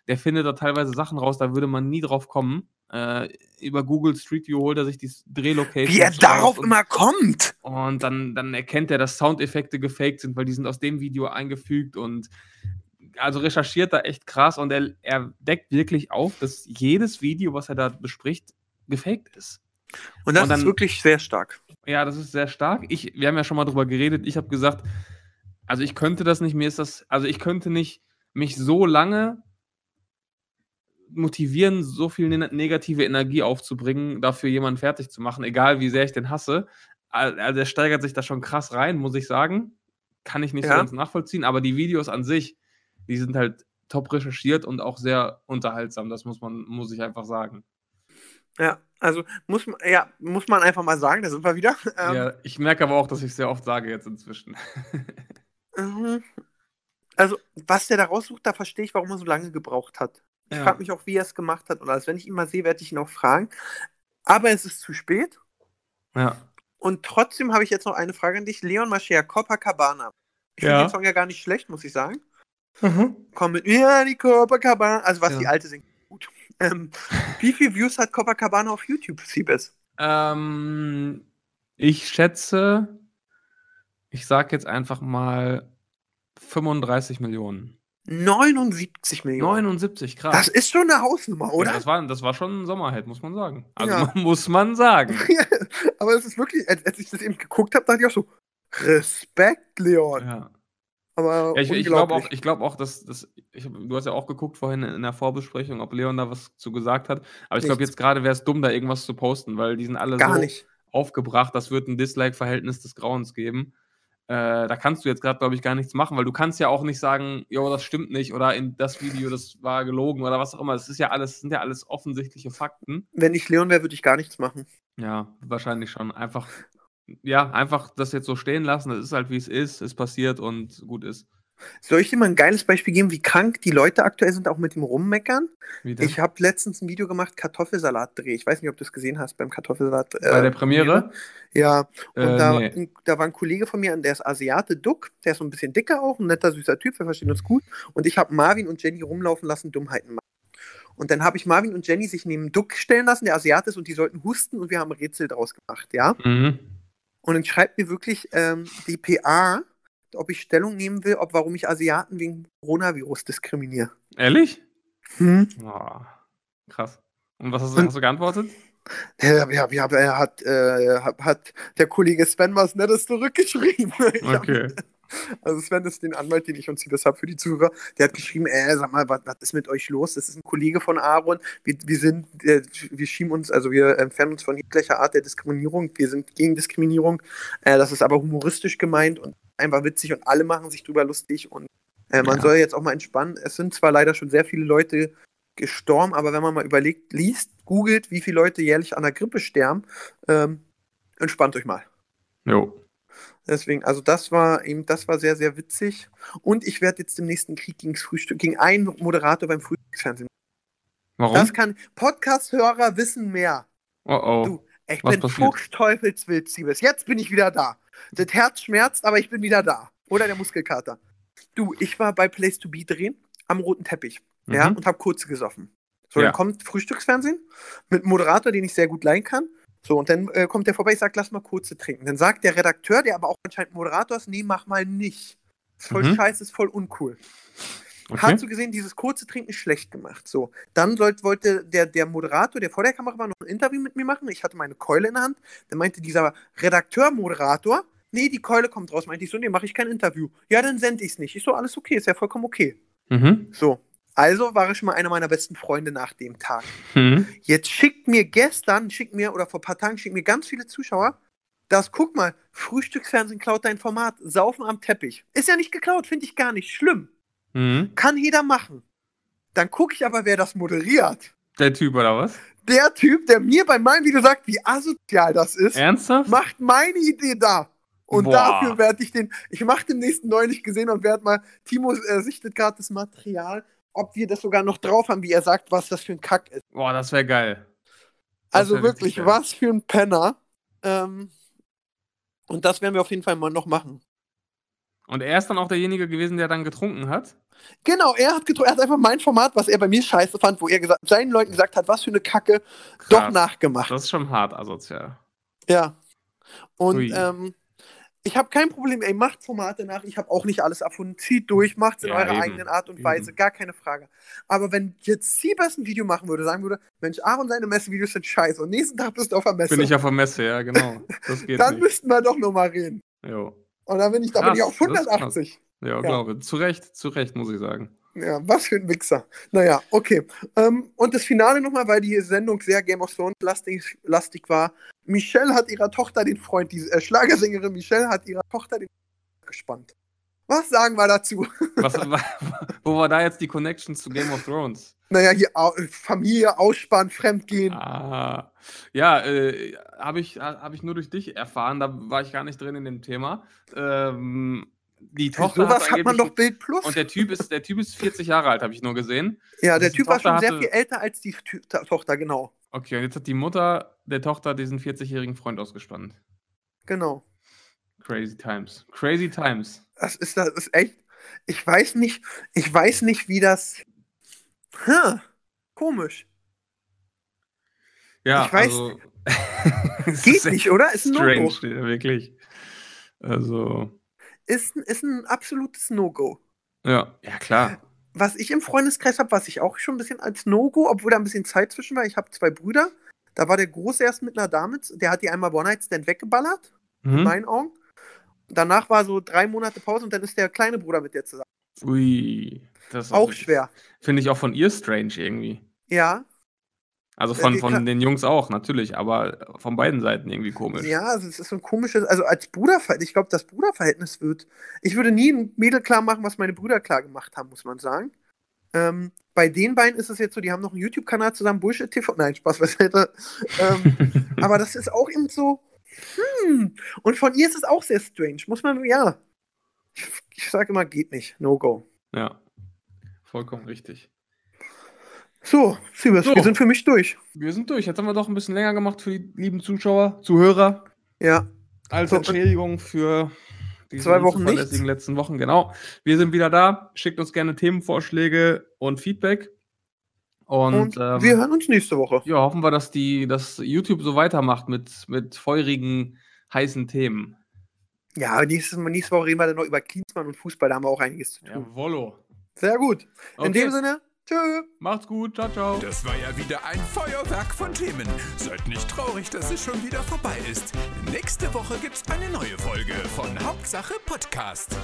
Der findet da teilweise Sachen raus, da würde man nie drauf kommen. Äh, über Google Street View holt er sich die Drehlocation. Wie er darauf immer kommt. Und dann, dann erkennt er, dass Soundeffekte gefaked sind, weil die sind aus dem Video eingefügt und also recherchiert da echt krass und er, er deckt wirklich auf, dass jedes Video, was er da bespricht, gefaked ist. Und das Und dann- ist wirklich sehr stark. Ja, das ist sehr stark. Ich, wir haben ja schon mal drüber geredet. Ich habe gesagt, also ich könnte das nicht, mir ist das, also ich könnte nicht mich so lange motivieren, so viel ne negative Energie aufzubringen, dafür jemanden fertig zu machen, egal wie sehr ich den hasse. Al- Also er steigert sich da schon krass rein, muss ich sagen. Kann ich nicht so Ja. ganz nachvollziehen, aber die Videos an sich, die sind halt top recherchiert und auch sehr unterhaltsam, das muss man, muss ich einfach sagen. Ja, also muss man, ja, muss man einfach mal sagen, da sind wir wieder. Ähm, ja, ich merke aber auch, dass ich sehr oft sage jetzt inzwischen. mhm. Also, was der da raussucht, da verstehe ich, warum er so lange gebraucht hat. Ich frage mich auch, wie er es gemacht hat. Und alles. Wenn ich ihn mal sehe, werde ich ihn auch fragen. Aber es ist zu spät. ja. Und trotzdem habe ich jetzt noch eine Frage an dich. Leon Mascher, Copacabana. Ich Ja. finde den Song ja gar nicht schlecht, muss ich sagen. Komm mit mir, die Copacabana. Also, was Ja. die alte singt. Ähm, wie viele Views hat Copacabana auf YouTube, Siebes? Ähm, ich schätze, ich sag jetzt einfach mal 35 Millionen. 79 Millionen. 79, krass. Das ist schon eine Hausnummer, Ja, oder? das, war, das war schon ein Sommerhit, muss man sagen. Also Ja. muss man sagen. Aber es ist wirklich, als, als ich das eben geguckt habe, dachte ich auch so, Respekt, Leon. Ja. Aber Ja, ich ich glaube auch, ich glaub auch, dass, dass ich, du hast ja auch geguckt vorhin in der Vorbesprechung, ob Leon da was zu gesagt hat. Aber ich glaube, jetzt gerade wäre es dumm, da irgendwas zu posten, weil die sind alle Gar so nicht. aufgebracht, das wird ein Dislike-Verhältnis des Grauens geben. Äh, da kannst du jetzt gerade, glaube ich, gar nichts machen, weil du kannst ja auch nicht sagen, jo, das stimmt nicht oder in das Video, das war gelogen oder was auch immer. Das ist ja alles, sind ja alles offensichtliche Fakten. Wenn ich Leon wäre, würde ich gar nichts machen. Ja, wahrscheinlich schon. Einfach, ja, einfach das jetzt so stehen lassen. Das ist halt, wie es ist, ist passiert und gut ist. Soll ich dir mal ein geiles Beispiel geben, wie krank die Leute aktuell sind, auch mit dem Rummeckern? Ich habe letztens ein Video gemacht, Kartoffelsalat-Dreh. Ich weiß nicht, ob du es gesehen hast beim Kartoffelsalat. äh, Bei der Premiere? Ja, und Äh, da, nee. da war ein Kollege von mir, der ist Asiate, Duck, der ist so ein bisschen dicker auch, ein netter, süßer Typ, wir verstehen uns gut. Und ich habe Marvin und Jenny rumlaufen lassen, Dummheiten machen. Und dann habe ich Marvin und Jenny sich neben Duck stellen lassen, der Asiat ist, und die sollten husten und wir haben ein Rätsel draus gemacht, ja. Mhm. Und dann schreibt mir wirklich ähm, die PA, ob ich Stellung nehmen will, ob warum ich Asiaten wegen Coronavirus diskriminiere. Ehrlich? Hm? Oh, krass. Und was hast du, Und- hast du geantwortet? Ja, ja, ja, er hat, äh, hat, hat der Kollege Sven was Nettes zurückgeschrieben. Ich hab- Okay. Also Sven ist den Anwalt, den ich und das habe für die Zuhörer. Der hat geschrieben, äh, sag mal, was, was ist mit euch los? Das ist ein Kollege von Aaron. Wir, wir sind, äh, wir schieben uns, also wir entfernen uns von jeglicher Art der Diskriminierung. Wir sind gegen Diskriminierung. Äh, das ist aber humoristisch gemeint und einfach witzig und alle machen sich drüber lustig und äh, man Ja. soll jetzt auch mal entspannen. Es sind zwar leider schon sehr viele Leute gestorben, aber wenn man mal überlegt, liest, googelt, wie viele Leute jährlich an der Grippe sterben, ähm, entspannt euch mal. Jo. Deswegen, also das war eben, das war sehr, sehr witzig. Und ich werde jetzt im nächsten Krieg gegen Frühstück, gegen einen Moderator beim Frühstücksfernsehen. Warum? Das kann, Podcast-Hörer wissen mehr. oh oh. Du, ich Was bin? Fuchsteufelswild, Siebes. Jetzt bin ich wieder da. Das Herz schmerzt, aber ich bin wieder da. Oder der Muskelkater. Du, ich war bei Place to Be drehen am roten Teppich. Ja, Mhm. und habe kurze gesoffen. So, Ja. dann kommt Frühstücksfernsehen mit einem Moderator, den ich sehr gut leihen kann. So, und dann äh, kommt der vorbei, ich sag, lass mal kurze trinken. Dann sagt der Redakteur, der aber auch anscheinend Moderator ist, nee, mach mal nicht. Ist voll Mhm. scheiße, ist voll uncool. Okay. Hat so gesehen, dieses kurze Trinken schlecht gemacht. So, dann sollte, wollte der, der Moderator, der vor der Kamera war, noch ein Interview mit mir machen. Ich hatte meine Keule in der Hand. Dann meinte dieser Redakteur, Moderator, nee, die Keule kommt raus. Meinte ich so, nee, mache ich kein Interview. Ja, dann sende ich es nicht. Ich so, alles okay, ist ja vollkommen okay. Mhm. So, also war ich schon mal einer meiner besten Freunde nach dem Tag. Mhm. Jetzt schickt mir gestern, schickt mir, oder vor ein paar Tagen, schickt mir ganz viele Zuschauer, das, guck mal, Frühstücksfernsehen klaut dein Format, saufen am Teppich. Ist ja nicht geklaut, finde ich gar nicht schlimm. Mhm. Kann jeder machen. Dann gucke ich aber, wer das moderiert. Der Typ oder was? Der Typ, der mir bei meinem Video sagt, wie asozial das ist, Ernsthaft? macht meine Idee da. Und Boah. dafür werde ich den, ich mache den nächsten neulich gesehen und werde mal, Timo äh, sichtet gerade das Material, ob wir das sogar noch drauf haben, wie er sagt, was das für ein Kack ist. Boah, das wäre geil. Das Also wär wirklich, was für ein Penner. Ähm, und das werden wir auf jeden Fall mal noch machen. Und er ist dann auch derjenige gewesen, der dann getrunken hat? Genau, er hat, getro- er hat einfach mein Format, was er bei mir scheiße fand, wo er gesagt, seinen Leuten gesagt hat, was für eine Kacke, doch Krass. nachgemacht. Das ist schon hart asozial. Ja. Und ähm, ich habe kein Problem, ey, macht Formate nach. Ich habe auch nicht alles erfunden. Zieht durch, macht es in Ja, eurer eben. eigenen Art und Eben. Weise, gar keine Frage. Aber wenn jetzt Siebers ein Video machen würde, sagen würde, Mensch, Aaron, seine Messevideos sind scheiße und nächsten Tag bist du auf der Messe, Bin ich auf der Messe, ja, genau. Das geht dann nicht. müssten wir doch noch mal reden. Jo. Und dann bin ich, da bin ich auf das ist krass. 180. Ja, glaube. Zu Recht, zu Recht, muss ich sagen. Ja, was für ein Wichser. Naja, okay. Ähm, und das Finale nochmal, weil die Sendung sehr Game of Thrones lastig, war. Michelle hat ihrer Tochter den Freund, die äh, Schlagersängerin Michelle hat ihrer Tochter den gespannt. Was sagen wir dazu? Was, wo war da jetzt die Connection zu Game of Thrones? Naja, hier Familie, Ausspann, Fremdgehen. Ah, ja, äh, habe ich, hab ich nur durch dich erfahren, da war ich gar nicht drin in dem Thema. Ähm, die Tochter sowas hat man angeblich- doch Bild Plus. Und der Typ ist, der Typ ist 40 Jahre alt, habe ich nur gesehen. ja, der Typ war Tochter schon sehr hatte- viel älter als die Tü Tochter, genau. Okay, und jetzt hat die Mutter der Tochter diesen 40-jährigen Freund ausgespannt. Genau. Crazy Times. Crazy Times. Das ist, das ist echt. Ich weiß nicht, ich weiß nicht, wie das. Hm, komisch. Ja, Ich weiß- also. Geht nicht, oder? Ist ein strange, ja, wirklich. Also, Ist, ein- ist ein absolutes No-Go. ja, ja klar. Was ich im Freundeskreis habe, was ich auch schon ein bisschen als No-Go, obwohl da ein bisschen Zeit zwischen war, ich habe zwei Brüder. Da war der Große erst mit einer Dame, der hat die einmal One-Night-Stand weggeballert, in Mhm. meinen Augen. Danach war so drei Monate Pause und dann ist der kleine Bruder mit der zusammen. Ui, das ist Auch wirklich- schwer. Finde ich auch von ihr strange irgendwie. Ja, Also Ja, von, von den Jungs auch, natürlich, aber von beiden Seiten irgendwie komisch. ja, es ist so ein komisches, also als Bruderverhältnis, ich glaube, das Bruderverhältnis wird, ich würde nie ein Mädel klar machen, was meine Brüder klar gemacht haben, muss man sagen. Ähm, bei den beiden ist es jetzt so, die haben noch einen YouTube-Kanal zusammen, Bullshit TV, nein, Spaß beiseite. ähm, aber das ist auch eben so, hm, und von ihr ist es auch sehr strange, muss man, ja. Ich, ich sage immer, geht nicht, no go. ja, vollkommen richtig. So, Siebes, So. wir sind für mich durch. Wir sind durch. Jetzt haben wir doch ein bisschen länger gemacht für die lieben Zuschauer, Zuhörer. Ja, Als So, Entschädigung für die Zwei Wochen unzuverlässigen letzten Wochen. Genau. Wir sind wieder da. Schickt uns gerne Themenvorschläge und Feedback. Und, und ähm, wir hören uns nächste Woche. ja, hoffen wir, dass, die, dass YouTube so weitermacht mit, mit feurigen, heißen Themen. Ja, nächstes, Mal- nächste Woche reden wir dann noch über Klinsmann und Fußball, da haben wir auch einiges zu tun. Jawollo. Sehr gut. In Okay. dem Sinne, tschö. Macht's gut. Ciao, ciao. Das war ja wieder ein Feuerwerk von Themen. Seid nicht traurig, dass es schon wieder vorbei ist. Nächste Woche gibt's eine neue Folge von Hauptsache Podcast.